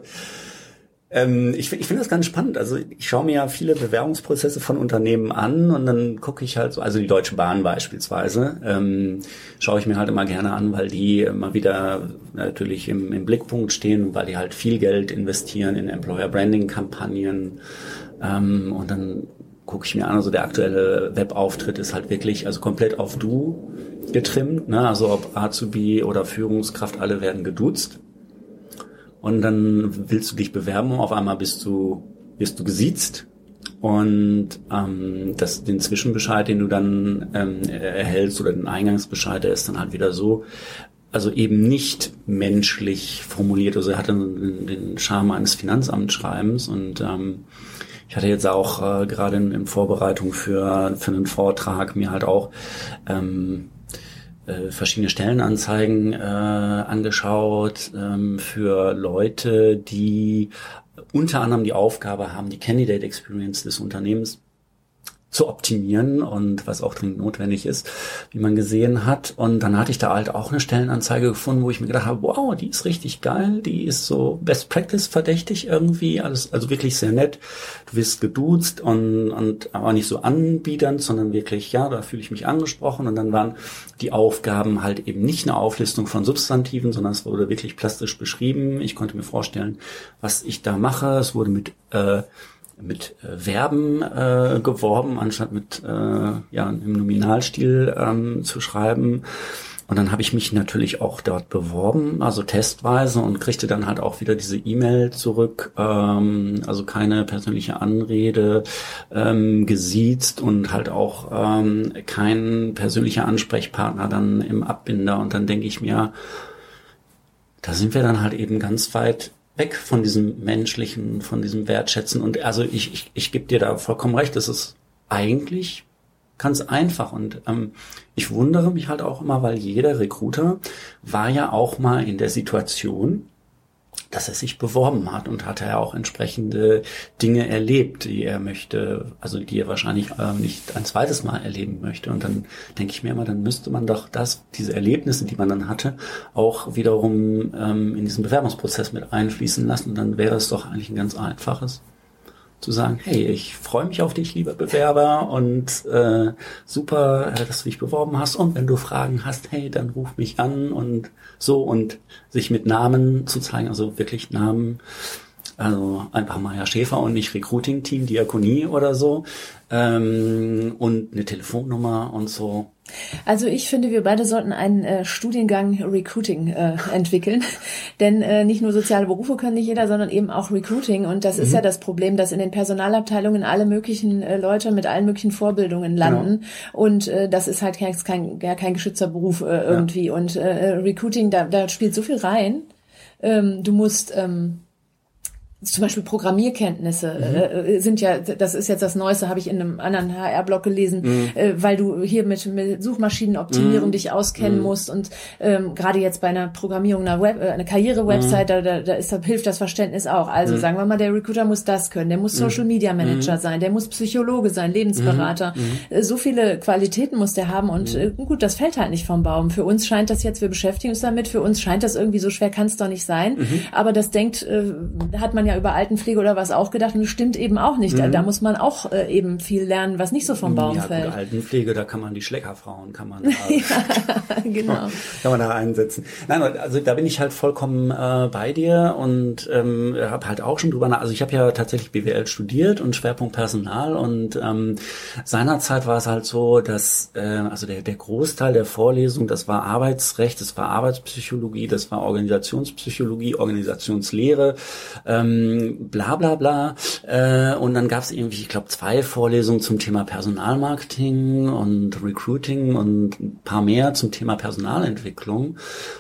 ähm, ich, ich finde das ganz spannend. Also ich schaue mir ja viele Bewerbungsprozesse von Unternehmen an und dann gucke ich halt so, also die Deutsche Bahn beispielsweise, ähm, schaue ich mir halt immer gerne an, weil die immer wieder natürlich im, im Blickpunkt stehen, weil die halt viel Geld investieren in Employer Branding Kampagnen ähm, und dann gucke ich mir an, also der aktuelle Webauftritt ist halt wirklich, also komplett auf Du getrimmt, ne? also ob Azubi oder Führungskraft, alle werden geduzt und dann willst du dich bewerben auf einmal bist du, wirst du gesiezt und ähm, das, den Zwischenbescheid, den du dann ähm, erhältst oder den Eingangsbescheid, der ist dann halt wieder so, also eben nicht menschlich formuliert. Also er hatte den, den Charme eines Finanzamtsschreibens und ähm, ich hatte jetzt auch äh, gerade in, in Vorbereitung für, für einen Vortrag mir halt auch ähm, äh, verschiedene Stellenanzeigen äh, angeschaut ähm, für Leute, die unter anderem die Aufgabe haben, die Candidate Experience des Unternehmens zu optimieren und was auch dringend notwendig ist, wie man gesehen hat. Und dann hatte ich da halt auch eine Stellenanzeige gefunden, wo ich mir gedacht habe, wow, die ist richtig geil, die ist so Best Practice verdächtig irgendwie, alles, also wirklich sehr nett. Du wirst geduzt und, und aber nicht so anbiedernd, sondern wirklich, ja, da fühle ich mich angesprochen. Und dann waren die Aufgaben halt eben nicht eine Auflistung von Substantiven, sondern es wurde wirklich plastisch beschrieben. Ich konnte mir vorstellen, was ich da mache. Es wurde mit äh, mit äh, Verben äh, geworben, anstatt mit äh, ja, im Nominalstil ähm, zu schreiben. Und dann habe ich mich natürlich auch dort beworben, also testweise und kriegte dann halt auch wieder diese E-Mail zurück, ähm, also keine persönliche Anrede, ähm, gesiezt und halt auch ähm, kein persönlicher Ansprechpartner dann im Abbinder. Und dann denke ich mir, da sind wir dann halt eben ganz weit weg von diesem menschlichen, von diesem Wertschätzen. Und also ich, ich, ich gebe dir da vollkommen recht, das ist eigentlich ganz einfach. Und ähm, ich wundere mich halt auch immer, weil jeder Recruiter war ja auch mal in der Situation, dass er sich beworben hat und hat er auch entsprechende Dinge erlebt, die er möchte, also die er wahrscheinlich äh, nicht ein zweites Mal erleben möchte. Und dann denke ich mir immer, dann müsste man doch das, diese Erlebnisse, die man dann hatte, auch wiederum ähm, in diesen Bewerbungsprozess mit einfließen lassen. Und dann wäre es doch eigentlich ein ganz einfaches zu sagen, hey, ich freue mich auf dich, lieber Bewerber, und äh, super, äh, dass du dich beworben hast. Und wenn du Fragen hast, hey, dann ruf mich an und so und sich mit Namen zu zeigen, also wirklich Namen, also einfach mal Herr Schäfer und nicht Recruiting-Team, Diakonie oder so, ähm, und eine Telefonnummer und so. Also ich finde, wir beide sollten einen äh, Studiengang Recruiting äh, entwickeln, denn äh, nicht nur soziale Berufe können nicht jeder, sondern eben auch Recruiting. Und das mhm. ist ja das Problem, dass in den Personalabteilungen alle möglichen äh, Leute mit allen möglichen Vorbildungen landen. Genau. Und äh, das ist halt kein, kein, ja, kein geschützter Beruf äh, irgendwie. Ja. Und äh, Recruiting, da, da spielt so viel rein. Ähm, du musst ähm, zum Beispiel Programmierkenntnisse mhm. äh, sind ja, das ist jetzt das Neueste, habe ich in einem anderen HR-Blog gelesen, mhm. äh, weil du hier mit, mit Suchmaschinenoptimierung mhm. dich auskennen mhm. musst und ähm, gerade jetzt bei einer Programmierung einer Web, äh, einer Karriere-Website, mhm. da, da, da, ist, da hilft das Verständnis auch. Also mhm. sagen wir mal, der Recruiter muss das können, der muss Social Media Manager sein, der muss Psychologe sein, Lebensberater. Äh, so viele Qualitäten muss der haben und äh, gut, das fällt halt nicht vom Baum. Für uns scheint das jetzt, wir beschäftigen uns damit, für uns scheint das irgendwie so schwer, kann es doch nicht sein. Aber das denkt, äh, hat man ja ja über Altenpflege oder was auch gedacht und das stimmt eben auch nicht. Mhm. Da, da, muss man auch äh, eben viel lernen, was nicht so vom Baum ja, fällt. Altenpflege, da kann man die Schleckerfrauen, kann man da, ja, genau. kann man da einsetzen. Nein, also da bin ich halt vollkommen äh, bei dir und ähm, habe halt auch schon drüber nach, also ich habe ja tatsächlich BWL studiert und Schwerpunkt Personal und ähm, seinerzeit war es halt so, dass äh, also der, der Großteil der Vorlesung, das war Arbeitsrecht, das war Arbeitspsychologie, das war Organisationspsychologie, Organisationslehre, ähm, bla bla bla. Äh, und dann gab es irgendwie, ich glaube, zwei Vorlesungen zum Thema Personalmarketing und Recruiting und ein paar mehr zum Thema Personalentwicklung.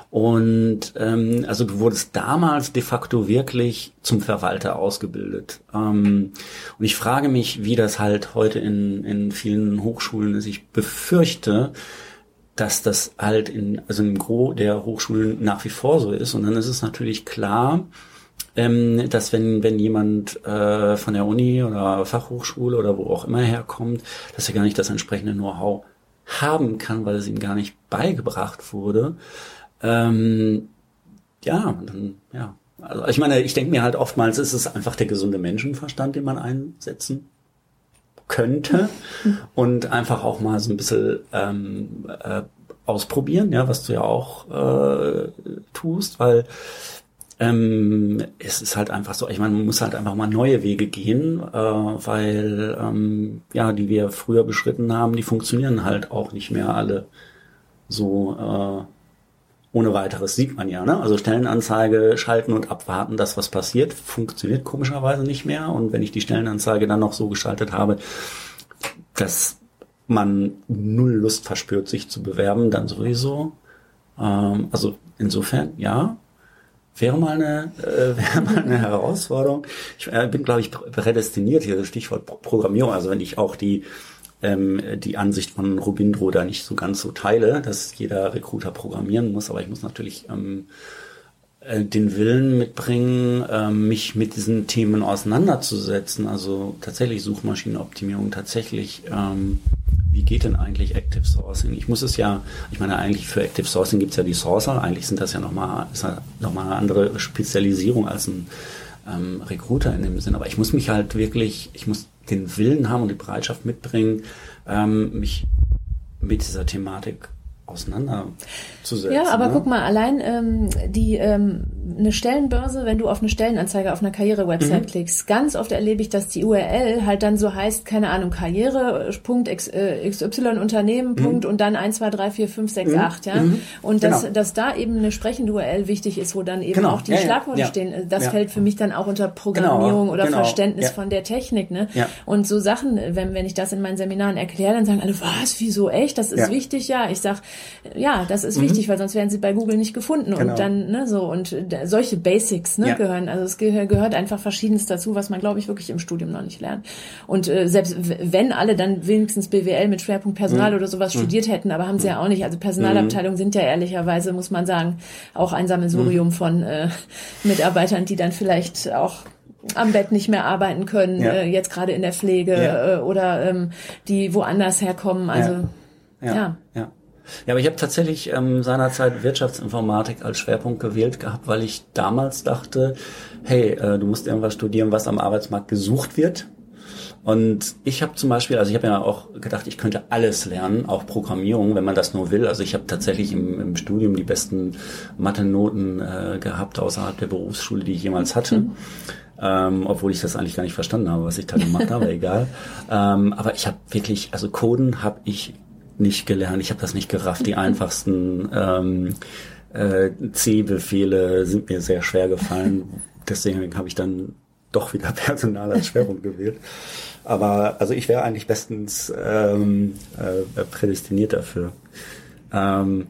Und ähm, also du wurdest damals de facto wirklich zum Verwalter ausgebildet. Ähm, und ich frage mich, wie das halt heute in, in vielen Hochschulen ist. Ich befürchte, dass das halt in, also im Gros der Hochschulen nach wie vor so ist. Und dann ist es natürlich klar, ähm, dass wenn, wenn jemand äh, von der Uni oder Fachhochschule oder wo auch immer herkommt, dass er gar nicht das entsprechende Know-how haben kann, weil es ihm gar nicht beigebracht wurde. Ähm, ja, dann, ja. Also ich meine, ich denke mir halt oftmals, ist es einfach der gesunde Menschenverstand, den man einsetzen könnte und einfach auch mal so ein bisschen ähm, äh, ausprobieren, ja, was du ja auch äh, tust, weil ähm, es ist halt einfach so, ich meine, man muss halt einfach mal neue Wege gehen, äh, weil ähm, ja, die wir früher beschritten haben, die funktionieren halt auch nicht mehr alle so äh, ohne weiteres sieht man ja. Ne? Also Stellenanzeige schalten und abwarten, dass was passiert, funktioniert komischerweise nicht mehr. Und wenn ich die Stellenanzeige dann noch so geschaltet habe, dass man null Lust verspürt, sich zu bewerben, dann sowieso. Ähm, also insofern, ja, wäre mal eine, äh, wäre mal eine Herausforderung. Ich äh, bin, glaube ich, prädestiniert hier, Stichwort Programmierung. Also wenn ich auch die ähm, die Ansicht von Robindro da nicht so ganz so teile, dass jeder Recruiter programmieren muss, aber ich muss natürlich ähm, äh, den Willen mitbringen, äh, mich mit diesen Themen auseinanderzusetzen. Also tatsächlich Suchmaschinenoptimierung, tatsächlich, ähm, wie geht denn eigentlich Active Sourcing? Ich muss es ja, ich meine eigentlich für Active Sourcing gibt's ja die Sourcer, eigentlich sind das ja nochmal ja noch eine andere Spezialisierung als ein ähm, Recruiter in dem Sinn. Aber ich muss mich halt wirklich, ich muss den Willen haben und die Bereitschaft mitbringen, ähm, mich mit dieser Thematik auseinanderzusetzen. Ja, aber ne? guck mal, allein ähm, die ähm, eine Stellenbörse, wenn du auf eine Stellenanzeige auf einer Karriere-Website mhm. klickst, ganz oft erlebe ich, dass die URL halt dann so heißt, keine Ahnung, Karriere, Punkt X, äh, XY Unternehmen, mhm. Punkt und dann 1, 2, 3, 4, 5, 6, mhm. 8, ja. Mhm. Und dass, genau. dass da eben eine sprechende URL wichtig ist, wo dann eben genau. auch die ja, Schlagworte ja. stehen. Das ja. fällt für mich dann auch unter Programmierung genau. oder genau. Verständnis von der Technik, ne? Und so Sachen, wenn, wenn ich das in meinen Seminaren erkläre, dann sagen alle, was, wieso echt? Das ist wichtig, ja. Ich sag, ja, das ist mhm. Wichtig, weil sonst werden sie bei Google nicht gefunden. Und genau. dann, ne, so, und solche Basics ne, ja. gehören. Also es gehört einfach Verschiedenes dazu, was man, glaube ich, wirklich im Studium noch nicht lernt. Und äh, selbst wenn alle dann wenigstens BWL mit Schwerpunkt Personal mhm. oder sowas mhm. studiert hätten, aber haben sie ja auch nicht. Also Personalabteilungen sind ja ehrlicherweise, muss man sagen, auch ein Sammelsurium mhm. von äh, Mitarbeitern, die dann vielleicht auch am Bett nicht mehr arbeiten können, ja. äh, jetzt gerade in der Pflege ja. äh, oder ähm, die woanders herkommen. Also ja. ja. Ja. Aber ich habe tatsächlich ähm, seinerzeit Wirtschaftsinformatik als Schwerpunkt gewählt gehabt, weil ich damals dachte, hey, äh, du musst irgendwas studieren, was am Arbeitsmarkt gesucht wird. Und ich habe zum Beispiel, also ich habe ja auch gedacht, ich könnte alles lernen, auch Programmierung, wenn man das nur will. Also ich habe tatsächlich im, im, Studium die besten Mathe-Noten äh, gehabt außerhalb der Berufsschule, die ich jemals hatte. Mhm. Ähm, obwohl ich das eigentlich gar nicht verstanden habe, was ich da gemacht habe, egal. Ähm, aber ich habe wirklich, also Coden habe ich nicht gelernt, ich habe das nicht gerafft. Die einfachsten ähm, äh, C-Befehle sind mir sehr schwer gefallen. Deswegen habe ich dann doch wieder Personal als Schwerpunkt gewählt. Aber also ich wäre eigentlich bestens ähm, äh, prädestiniert dafür. Ähm,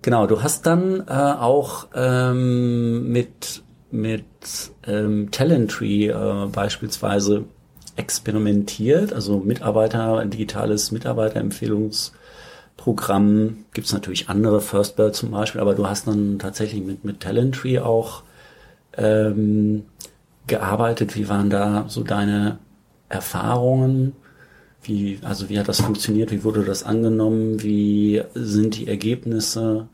genau, du hast dann äh, auch ähm, mit mit ähm, Talentry äh, beispielsweise experimentiert, also Mitarbeiter, ein digitales Mitarbeiterempfehlungsprogramm. Gibt es natürlich andere, First Bird zum Beispiel, aber du hast dann tatsächlich mit, mit Talentry auch ähm, gearbeitet. Wie waren da so deine Erfahrungen? Wie, also wie hat das funktioniert? Wie wurde das angenommen? Wie sind die Ergebnisse?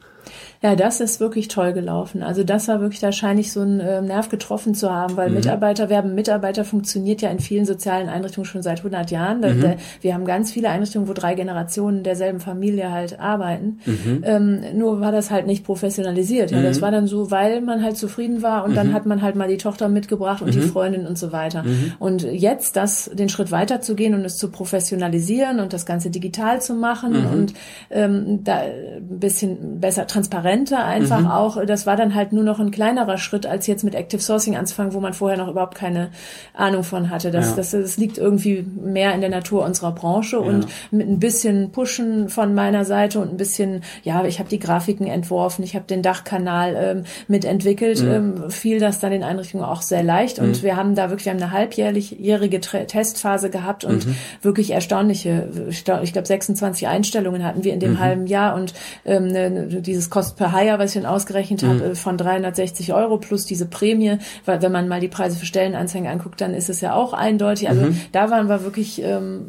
Ja, das ist wirklich toll gelaufen. Also das war wirklich, da scheine ich so einen äh, Nerv getroffen zu haben, weil mhm. Mitarbeiter werben Mitarbeiter funktioniert ja in vielen sozialen Einrichtungen schon seit 100 Jahren. Mhm. Da, wir haben ganz viele Einrichtungen, wo drei Generationen derselben Familie halt arbeiten. Mhm. Ähm, nur war das halt nicht professionalisiert. Ja, das mhm. war dann so, weil man halt zufrieden war und dann mhm. hat man halt mal die Tochter mitgebracht und die mhm. Freundin und so weiter. Und jetzt das, den Schritt weiter zu gehen und es zu professionalisieren und das Ganze digital zu machen und ähm, da ein bisschen besser transparenter einfach mhm. auch. Das war dann halt nur noch ein kleinerer Schritt, als jetzt mit Active Sourcing anzufangen, wo man vorher noch überhaupt keine Ahnung von hatte. Das, ja. das, das liegt irgendwie mehr in der Natur unserer Branche ja. und mit ein bisschen Pushen von meiner Seite und ein bisschen, ja, ich habe die Grafiken entworfen, ich habe den Dachkanal ähm, mitentwickelt, mhm. ähm, fiel das dann in Einrichtungen auch sehr leicht und mhm. wir haben da wirklich wir haben eine halbjährige Testphase gehabt und mhm. wirklich erstaunliche, ich glaube 26 Einstellungen hatten wir in dem mhm. halben Jahr und ähm, ne, dieses Cost per Hire, was ich dann ausgerechnet mhm. habe, von 360 Euro plus diese Prämie, weil wenn man mal die Preise für Stellenanzeigen anguckt, dann ist es ja auch eindeutig. Also mhm. da waren wir wirklich ähm,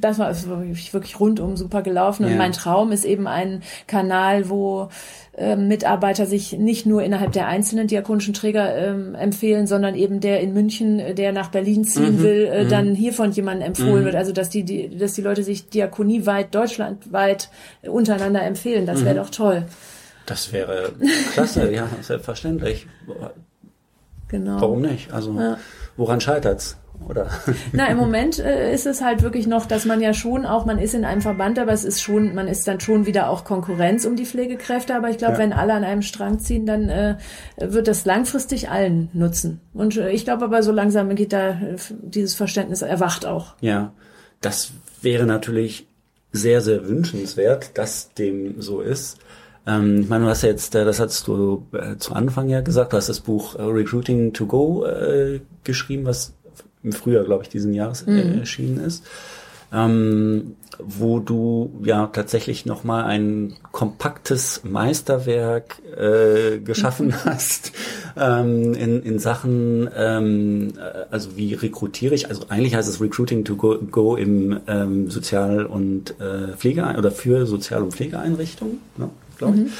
das war wirklich, wirklich rundum super gelaufen. Und ja. mein Traum ist eben ein Kanal, wo ähm, Mitarbeiter sich nicht nur innerhalb der einzelnen diakonischen Träger ähm, empfehlen, sondern eben der in München, äh, der nach Berlin ziehen mhm. will, äh, mhm. dann hier von jemandem empfohlen mhm. wird. Also dass die, die, dass die Leute sich diakonieweit, deutschlandweit untereinander empfehlen. Das wäre mhm. doch toll. Das wäre klasse, ja, selbstverständlich. Genau. Warum nicht? Also ja. woran scheitert's? Oder? Na, im Moment äh, ist es halt wirklich noch, dass man ja schon auch, man ist in einem Verband, aber es ist schon, man ist dann schon wieder auch Konkurrenz um die Pflegekräfte. Aber ich glaube, ja. wenn alle an einem Strang ziehen, dann äh, wird das langfristig allen nutzen. Und äh, ich glaube aber, so langsam geht da dieses Verständnis erwacht auch. Ja, das wäre natürlich sehr, sehr wünschenswert, dass dem so ist. Ähm, ich meine, du hast ja jetzt, äh, das hast du äh, zu Anfang ja gesagt, du hast das Buch äh, Recruiting to Go äh, geschrieben, was im Frühjahr, glaube ich, diesen Jahres mhm. erschienen ist. Ähm, wo du ja tatsächlich nochmal ein kompaktes Meisterwerk äh, geschaffen mhm. hast ähm, in, in Sachen, ähm, also wie rekrutiere ich, also eigentlich heißt es Recruiting to Go, go im ähm, Sozial- und äh, Pflege oder für Sozial- und Pflegeeinrichtungen, ne, glaube ich. Mhm.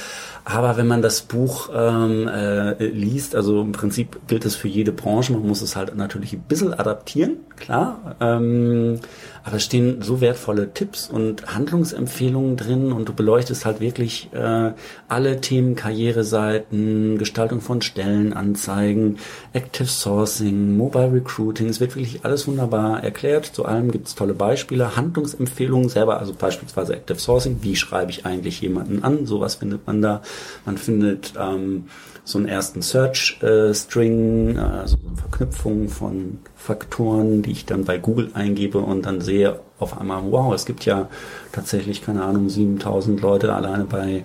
Aber wenn man das Buch ähm, äh, liest, also im Prinzip gilt es für jede Branche, man muss es halt natürlich ein bisschen adaptieren, klar. Ähm, aber es stehen so wertvolle Tipps und Handlungsempfehlungen drin und du beleuchtest halt wirklich äh, alle Themen, Karriereseiten, Gestaltung von Stellenanzeigen, Active Sourcing, Mobile Recruiting. Es wird wirklich alles wunderbar erklärt. Zu allem gibt es tolle Beispiele, Handlungsempfehlungen selber, also beispielsweise Active Sourcing. Wie schreibe ich eigentlich jemanden an? Sowas findet man da. Man findet ähm, so einen ersten Search-String, äh, also eine Verknüpfung von Faktoren, die ich dann bei Google eingebe und dann sehe auf einmal, wow, es gibt ja tatsächlich, keine Ahnung, 7000 Leute alleine bei,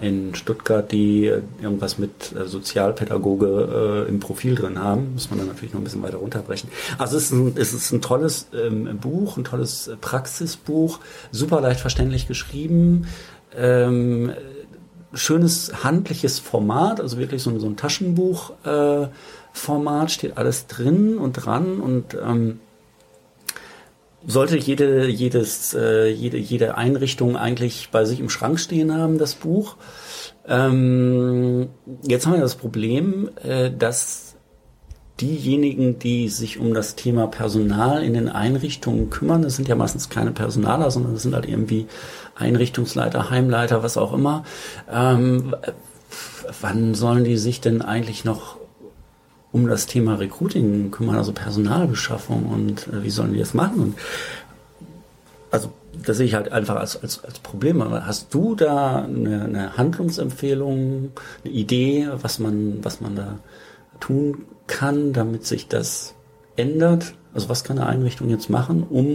in Stuttgart, die irgendwas mit äh, Sozialpädagoge äh, im Profil drin haben. Muss man dann natürlich noch ein bisschen weiter runterbrechen. Also es ist ein, es ist ein tolles ähm, Buch, ein tolles Praxisbuch, super leicht verständlich geschrieben. Ähm, schönes handliches Format, also wirklich so, so ein Taschenbuch-Format, äh, steht alles drin und dran und ähm, sollte jede, jedes, äh, jede, jede Einrichtung eigentlich bei sich im Schrank stehen haben, das Buch. Ähm, jetzt haben wir das Problem, äh, dass diejenigen, die sich um das Thema Personal in den Einrichtungen kümmern, das sind ja meistens keine Personaler, sondern das sind halt irgendwie Einrichtungsleiter, Heimleiter, was auch immer. Ähm, wann sollen die sich denn eigentlich noch um das Thema Recruiting kümmern, also Personalbeschaffung und äh, wie sollen die das machen? Und also das sehe ich halt einfach als, als, als Problem. Hast du da eine, eine Handlungsempfehlung, eine Idee, was man, was man da tun kann, damit sich das ändert? Also was kann eine Einrichtung jetzt machen, um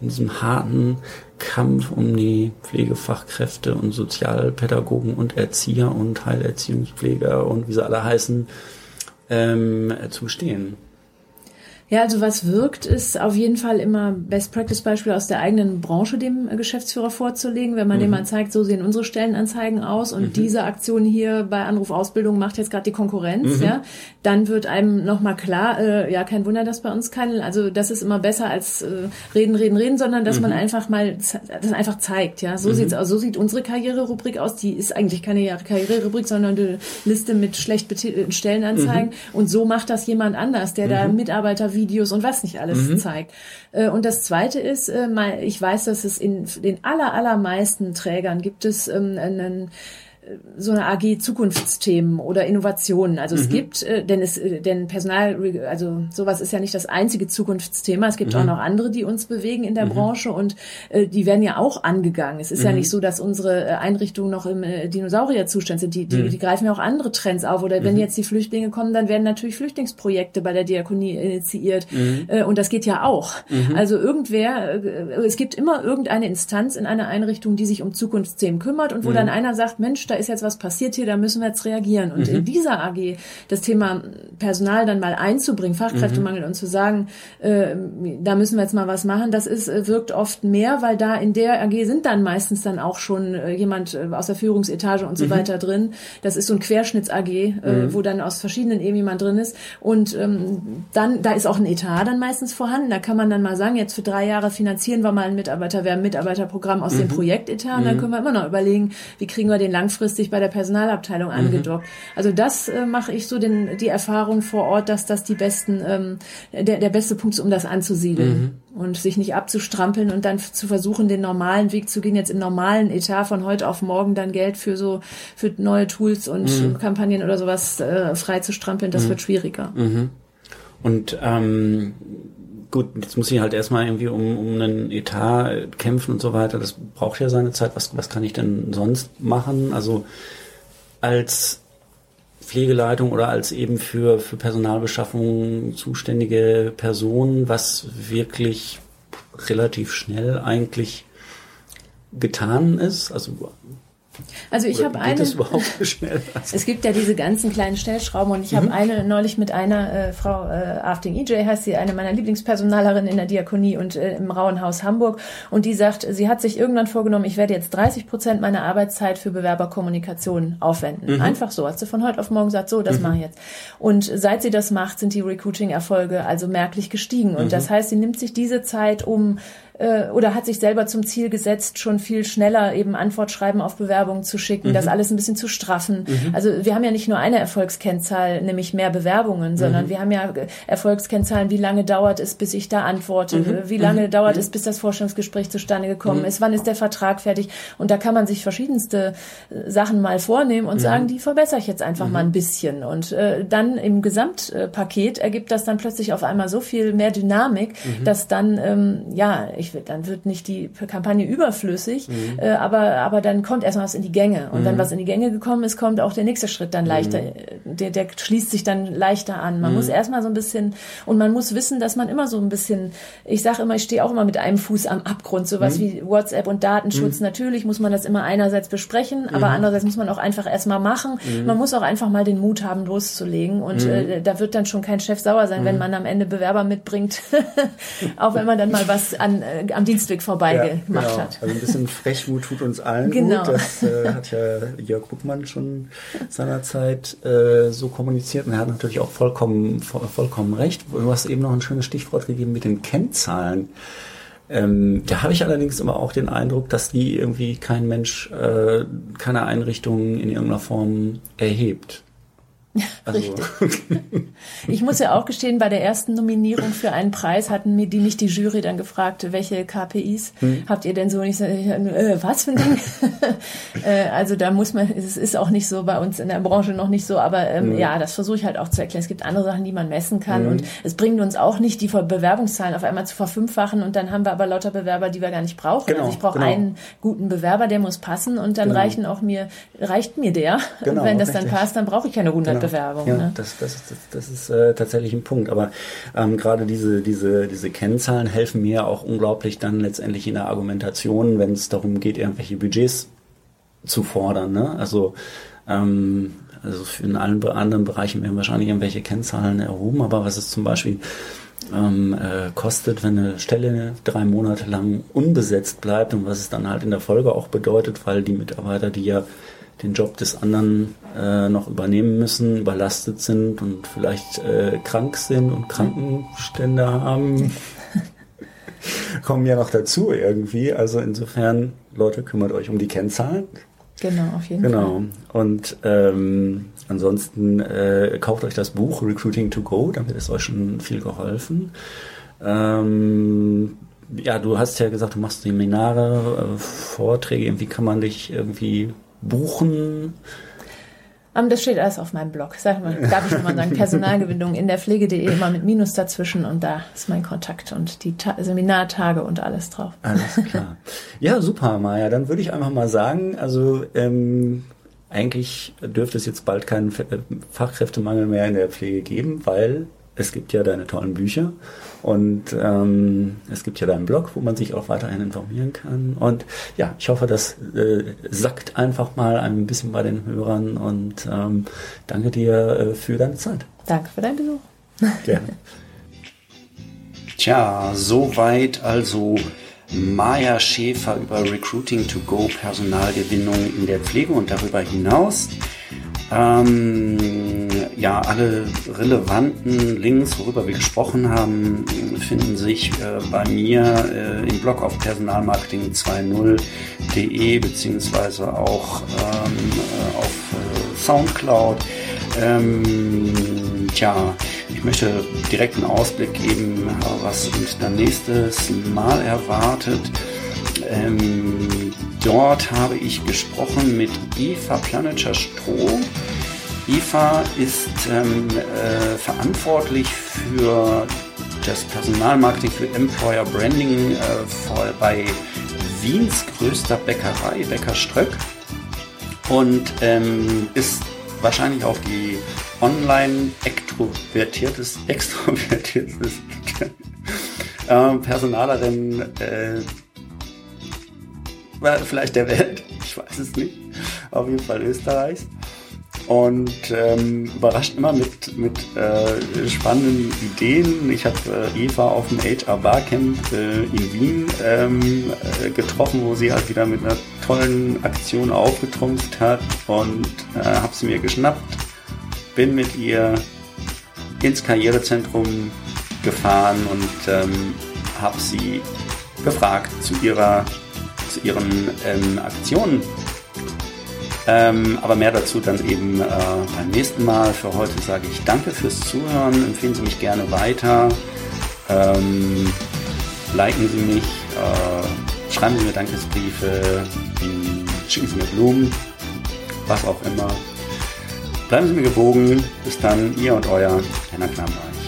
in diesem harten Kampf um die Pflegefachkräfte und Sozialpädagogen und Erzieher und Heilerziehungspfleger und wie sie alle heißen, ähm, zu bestehen? Ja, also was wirkt, ist auf jeden Fall immer Best Practice Beispiel aus der eigenen Branche dem Geschäftsführer vorzulegen, wenn man mhm. dem mal zeigt, so sehen unsere Stellenanzeigen aus und mhm. diese Aktion hier bei Anruf Ausbildung macht jetzt gerade die Konkurrenz, mhm. ja, dann wird einem nochmal klar, äh, ja, kein Wunder, dass bei uns kein, also das ist immer besser als äh, reden, reden, reden, sondern dass man mhm. einfach mal das einfach zeigt, ja, so mhm. sieht's aus, so sieht unsere Karriererubrik aus, die ist eigentlich keine Karriererubrik, sondern eine Liste mit schlecht betitelten Stellenanzeigen mhm. und so macht das jemand anders, der da Mitarbeiter Videos und was nicht alles mhm. zeigt. Äh, und das Zweite ist, äh, ich weiß, dass es in den aller, allermeisten Trägern gibt es ähm, einen so eine AG Zukunftsthemen oder Innovationen. Also mhm. es gibt, äh, denn es, äh, denn Personal, also sowas ist ja nicht das einzige Zukunftsthema. Es gibt mhm. auch noch andere, die uns bewegen in der mhm. Branche und äh, die werden ja auch angegangen. Es ist ja mhm. nicht so, dass unsere äh, Einrichtungen noch im äh, Dinosaurierzustand sind. Die, die, mhm. die greifen ja auch andere Trends auf. Oder wenn jetzt die Flüchtlinge kommen, dann werden natürlich Flüchtlingsprojekte bei der Diakonie initiiert. Äh, und das geht ja auch. Also irgendwer, äh, es gibt immer irgendeine Instanz in einer Einrichtung, die sich um Zukunftsthemen kümmert und wo dann einer sagt, Mensch, da ist jetzt was passiert hier, da müssen wir jetzt reagieren. Und mhm. in dieser AG das Thema Personal dann mal einzubringen, Fachkräftemangel mhm. und zu sagen, äh, da müssen wir jetzt mal was machen, das ist, äh, wirkt oft mehr, weil da in der AG sind dann meistens dann auch schon äh, jemand äh, aus der Führungsetage und so mhm. weiter drin. Das ist so ein Querschnitts-AG, äh, mhm. wo dann aus verschiedenen Ebenen jemand drin ist. Und ähm, dann, da ist auch ein Etat dann meistens vorhanden. Da kann man dann mal sagen, jetzt für drei Jahre finanzieren wir mal ein Mitarbeiter, wir haben ein Mitarbeiterprogramm aus dem mhm. Projektetat. Und dann mhm. können wir immer noch überlegen, wie kriegen wir den langfristig kurzfristig bei der Personalabteilung mhm. angedockt. Mhm. Also das äh, mache ich so den, die Erfahrung vor Ort, dass das die besten, ähm, der, der beste Punkt ist, um das anzusiedeln mhm. und sich nicht abzustrampeln und dann zu versuchen, den normalen Weg zu gehen, jetzt im normalen Etat von heute auf morgen dann Geld für so für neue Tools und mhm. Kampagnen oder sowas äh, frei zu strampeln, das mhm. wird schwieriger. Mhm. Und ähm, gut, jetzt muss ich halt erstmal irgendwie um, um einen Etat kämpfen und so weiter. Das braucht ja seine Zeit. Was, was kann ich denn sonst machen? Also als Pflegeleitung oder als eben für, für Personalbeschaffung zuständige Person, was wirklich relativ schnell eigentlich getan ist. Also also ich habe eine. Das überhaupt schnell? Es gibt ja diese ganzen kleinen Stellschrauben und ich mhm. habe eine neulich mit einer äh, Frau äh, Afting EJ heißt sie, eine meiner Lieblingspersonalerinnen in der Diakonie und äh, im Rauenhaus Hamburg und die sagt, sie hat sich irgendwann vorgenommen, ich werde jetzt 30 Prozent meiner Arbeitszeit für Bewerberkommunikation aufwenden. Mhm. Einfach so, hat sie von heute auf morgen gesagt, so, das mhm. mache ich jetzt. Und seit sie das macht, sind die Recruiting-Erfolge also merklich gestiegen und mhm. das heißt, sie nimmt sich diese Zeit, um äh, oder hat sich selber zum Ziel gesetzt, schon viel schneller eben Antwortschreiben auf Bewerbungen zu schicken, mhm. das alles ein bisschen zu straffen. Mhm. Also wir haben ja nicht nur eine Erfolgskennzahl, nämlich mehr Bewerbungen, sondern mhm. wir haben ja Erfolgskennzahlen, wie lange dauert es, bis ich da antworte, mhm. wie lange mhm. dauert es, bis das Vorstellungsgespräch zustande gekommen ist, wann ist der Vertrag fertig. Und da kann man sich verschiedenste äh, Sachen mal vornehmen und sagen, die verbessere ich jetzt einfach mal ein bisschen. Und äh, dann im Gesamtpaket ergibt das dann plötzlich auf einmal so viel mehr Dynamik, dass dann, ähm, ja, ich ich, dann wird nicht die Kampagne überflüssig, mhm. äh, aber, aber dann kommt erstmal was in die Gänge. Und mhm. wenn was in die Gänge gekommen ist, kommt auch der nächste Schritt dann leichter, mhm. der, der schließt sich dann leichter an. Man muss mhm. erstmal so ein bisschen, und man muss wissen, dass man immer so ein bisschen, ich sage immer, ich stehe auch immer mit einem Fuß am Abgrund, sowas mhm. wie WhatsApp und Datenschutz. Mhm. Natürlich muss man das immer einerseits besprechen, aber andererseits muss man auch einfach erstmal machen. Man muss auch einfach mal den Mut haben, loszulegen. Und äh, da wird dann schon kein Chef sauer sein, wenn man am Ende Bewerber mitbringt, auch wenn man dann mal was an äh, am Dienstweg vorbei ja, gemacht genau. hat. Also ein bisschen Frechmut tut uns allen genau. gut. Das äh, hat ja Jörg Buckmann schon seinerzeit äh, so kommuniziert und er hat natürlich auch vollkommen, vollkommen recht. Du hast eben noch ein schönes Stichwort gegeben mit den Kennzahlen. Ähm, da habe ich allerdings immer auch den Eindruck, dass die irgendwie kein Mensch, äh, keine Einrichtung in irgendeiner Form erhebt. Also. Richtig. Ich muss ja auch gestehen, bei der ersten Nominierung für einen Preis hatten mir die nicht die Jury dann gefragt, welche KPIs hm. habt ihr denn so? Und ich sage, äh, was für ein Ding? äh, also da muss man, es ist auch nicht so bei uns in der Branche noch nicht so, aber ähm, hm. ja, das versuche ich halt auch zu erklären. Es gibt andere Sachen, die man messen kann hm. und es bringt uns auch nicht, die Bewerbungszahlen auf einmal zu verfünffachen und dann haben wir aber lauter Bewerber, die wir gar nicht brauchen. Genau, also ich brauche genau. einen guten Bewerber, der muss passen und dann genau. reichen auch mir, reicht mir der. Genau, und wenn das richtig. dann passt, dann brauche ich keine 100 genau. Bewerbung. Ja, ne? das, das, das, das ist äh, tatsächlich ein Punkt. Aber ähm, gerade diese, diese, diese Kennzahlen helfen mir auch unglaublich dann letztendlich in der Argumentation, wenn es darum geht, irgendwelche Budgets zu fordern. Ne? Also ähm, also in allen anderen Bereichen werden wahrscheinlich irgendwelche Kennzahlen erhoben, aber was es zum Beispiel ähm, äh, kostet, wenn eine Stelle drei Monate lang unbesetzt bleibt und was es dann halt in der Folge auch bedeutet, weil die Mitarbeiter, die ja den Job des anderen äh, noch übernehmen müssen, überlastet sind und vielleicht äh, krank sind und Krankenstände haben, kommen ja noch dazu irgendwie. Also insofern, Leute, kümmert euch um die Kennzahlen. Genau, auf jeden genau. Fall. Genau. Und ähm, ansonsten äh, kauft euch das Buch Recruiting to Go, damit ist euch schon viel geholfen. Ähm, ja, du hast ja gesagt, du machst Seminare, äh, Vorträge. Wie kann man dich irgendwie buchen? Ähm, das steht alles auf meinem Blog. Sag mal, darf ich schon mal sagen, Personalgewinnung in der Pflege.de immer mit Minus dazwischen und da ist mein Kontakt und die Ta Seminartage und alles drauf. Alles klar. Ja, super, Maja. Dann würde ich einfach mal sagen, also ähm, eigentlich dürfte es jetzt bald keinen äh, Fachkräftemangel mehr in der Pflege geben, weil es gibt ja deine tollen Bücher und ähm, es gibt ja deinen Blog, wo man sich auch weiterhin informieren kann. Und ja, ich hoffe, das äh, sackt einfach mal ein bisschen bei den Hörern und ähm, danke dir äh, für deine Zeit. Danke für deinen Besuch. Gerne. Tja, soweit also Maja Schäfer über Recruiting to Go, Personalgewinnung in der Pflege und darüber hinaus. Ähm, ja, alle relevanten Links, worüber wir gesprochen haben, finden sich äh, bei mir äh, im Blog auf personalmarketing20.de beziehungsweise auch ähm, äh, auf äh, Soundcloud. Ähm, tja, ich möchte direkt einen Ausblick geben, was uns dann nächstes Mal erwartet. Ähm, dort habe ich gesprochen mit Eva Planetscher-Stroh. Eva ist ähm, äh, verantwortlich für das Personalmarketing für Employer Branding äh, bei Wiens größter Bäckerei, Bäcker Ströck. Und ähm, ist wahrscheinlich auch die online extrovertiertes, extrovertiertes äh, Personalerin vielleicht der Welt, ich weiß es nicht, auf jeden Fall Österreichs. Und ähm, überrascht immer mit, mit äh, spannenden Ideen. Ich habe äh, Eva auf dem HR Barcamp äh, in Wien ähm, äh, getroffen, wo sie halt wieder mit einer tollen Aktion aufgetrumpft hat und äh, habe sie mir geschnappt, bin mit ihr ins Karrierezentrum gefahren und ähm, habe sie befragt zu ihrer zu ihren ähm, Aktionen. Ähm, aber mehr dazu dann eben äh, beim nächsten Mal. Für heute sage ich danke fürs Zuhören. Empfehlen Sie mich gerne weiter. Ähm, liken Sie mich. Äh, schreiben Sie mir Dankesbriefe. Schicken Sie mir Blumen. Was auch immer. Bleiben Sie mir gewogen. Bis dann, ihr und euer Henna Klamreich.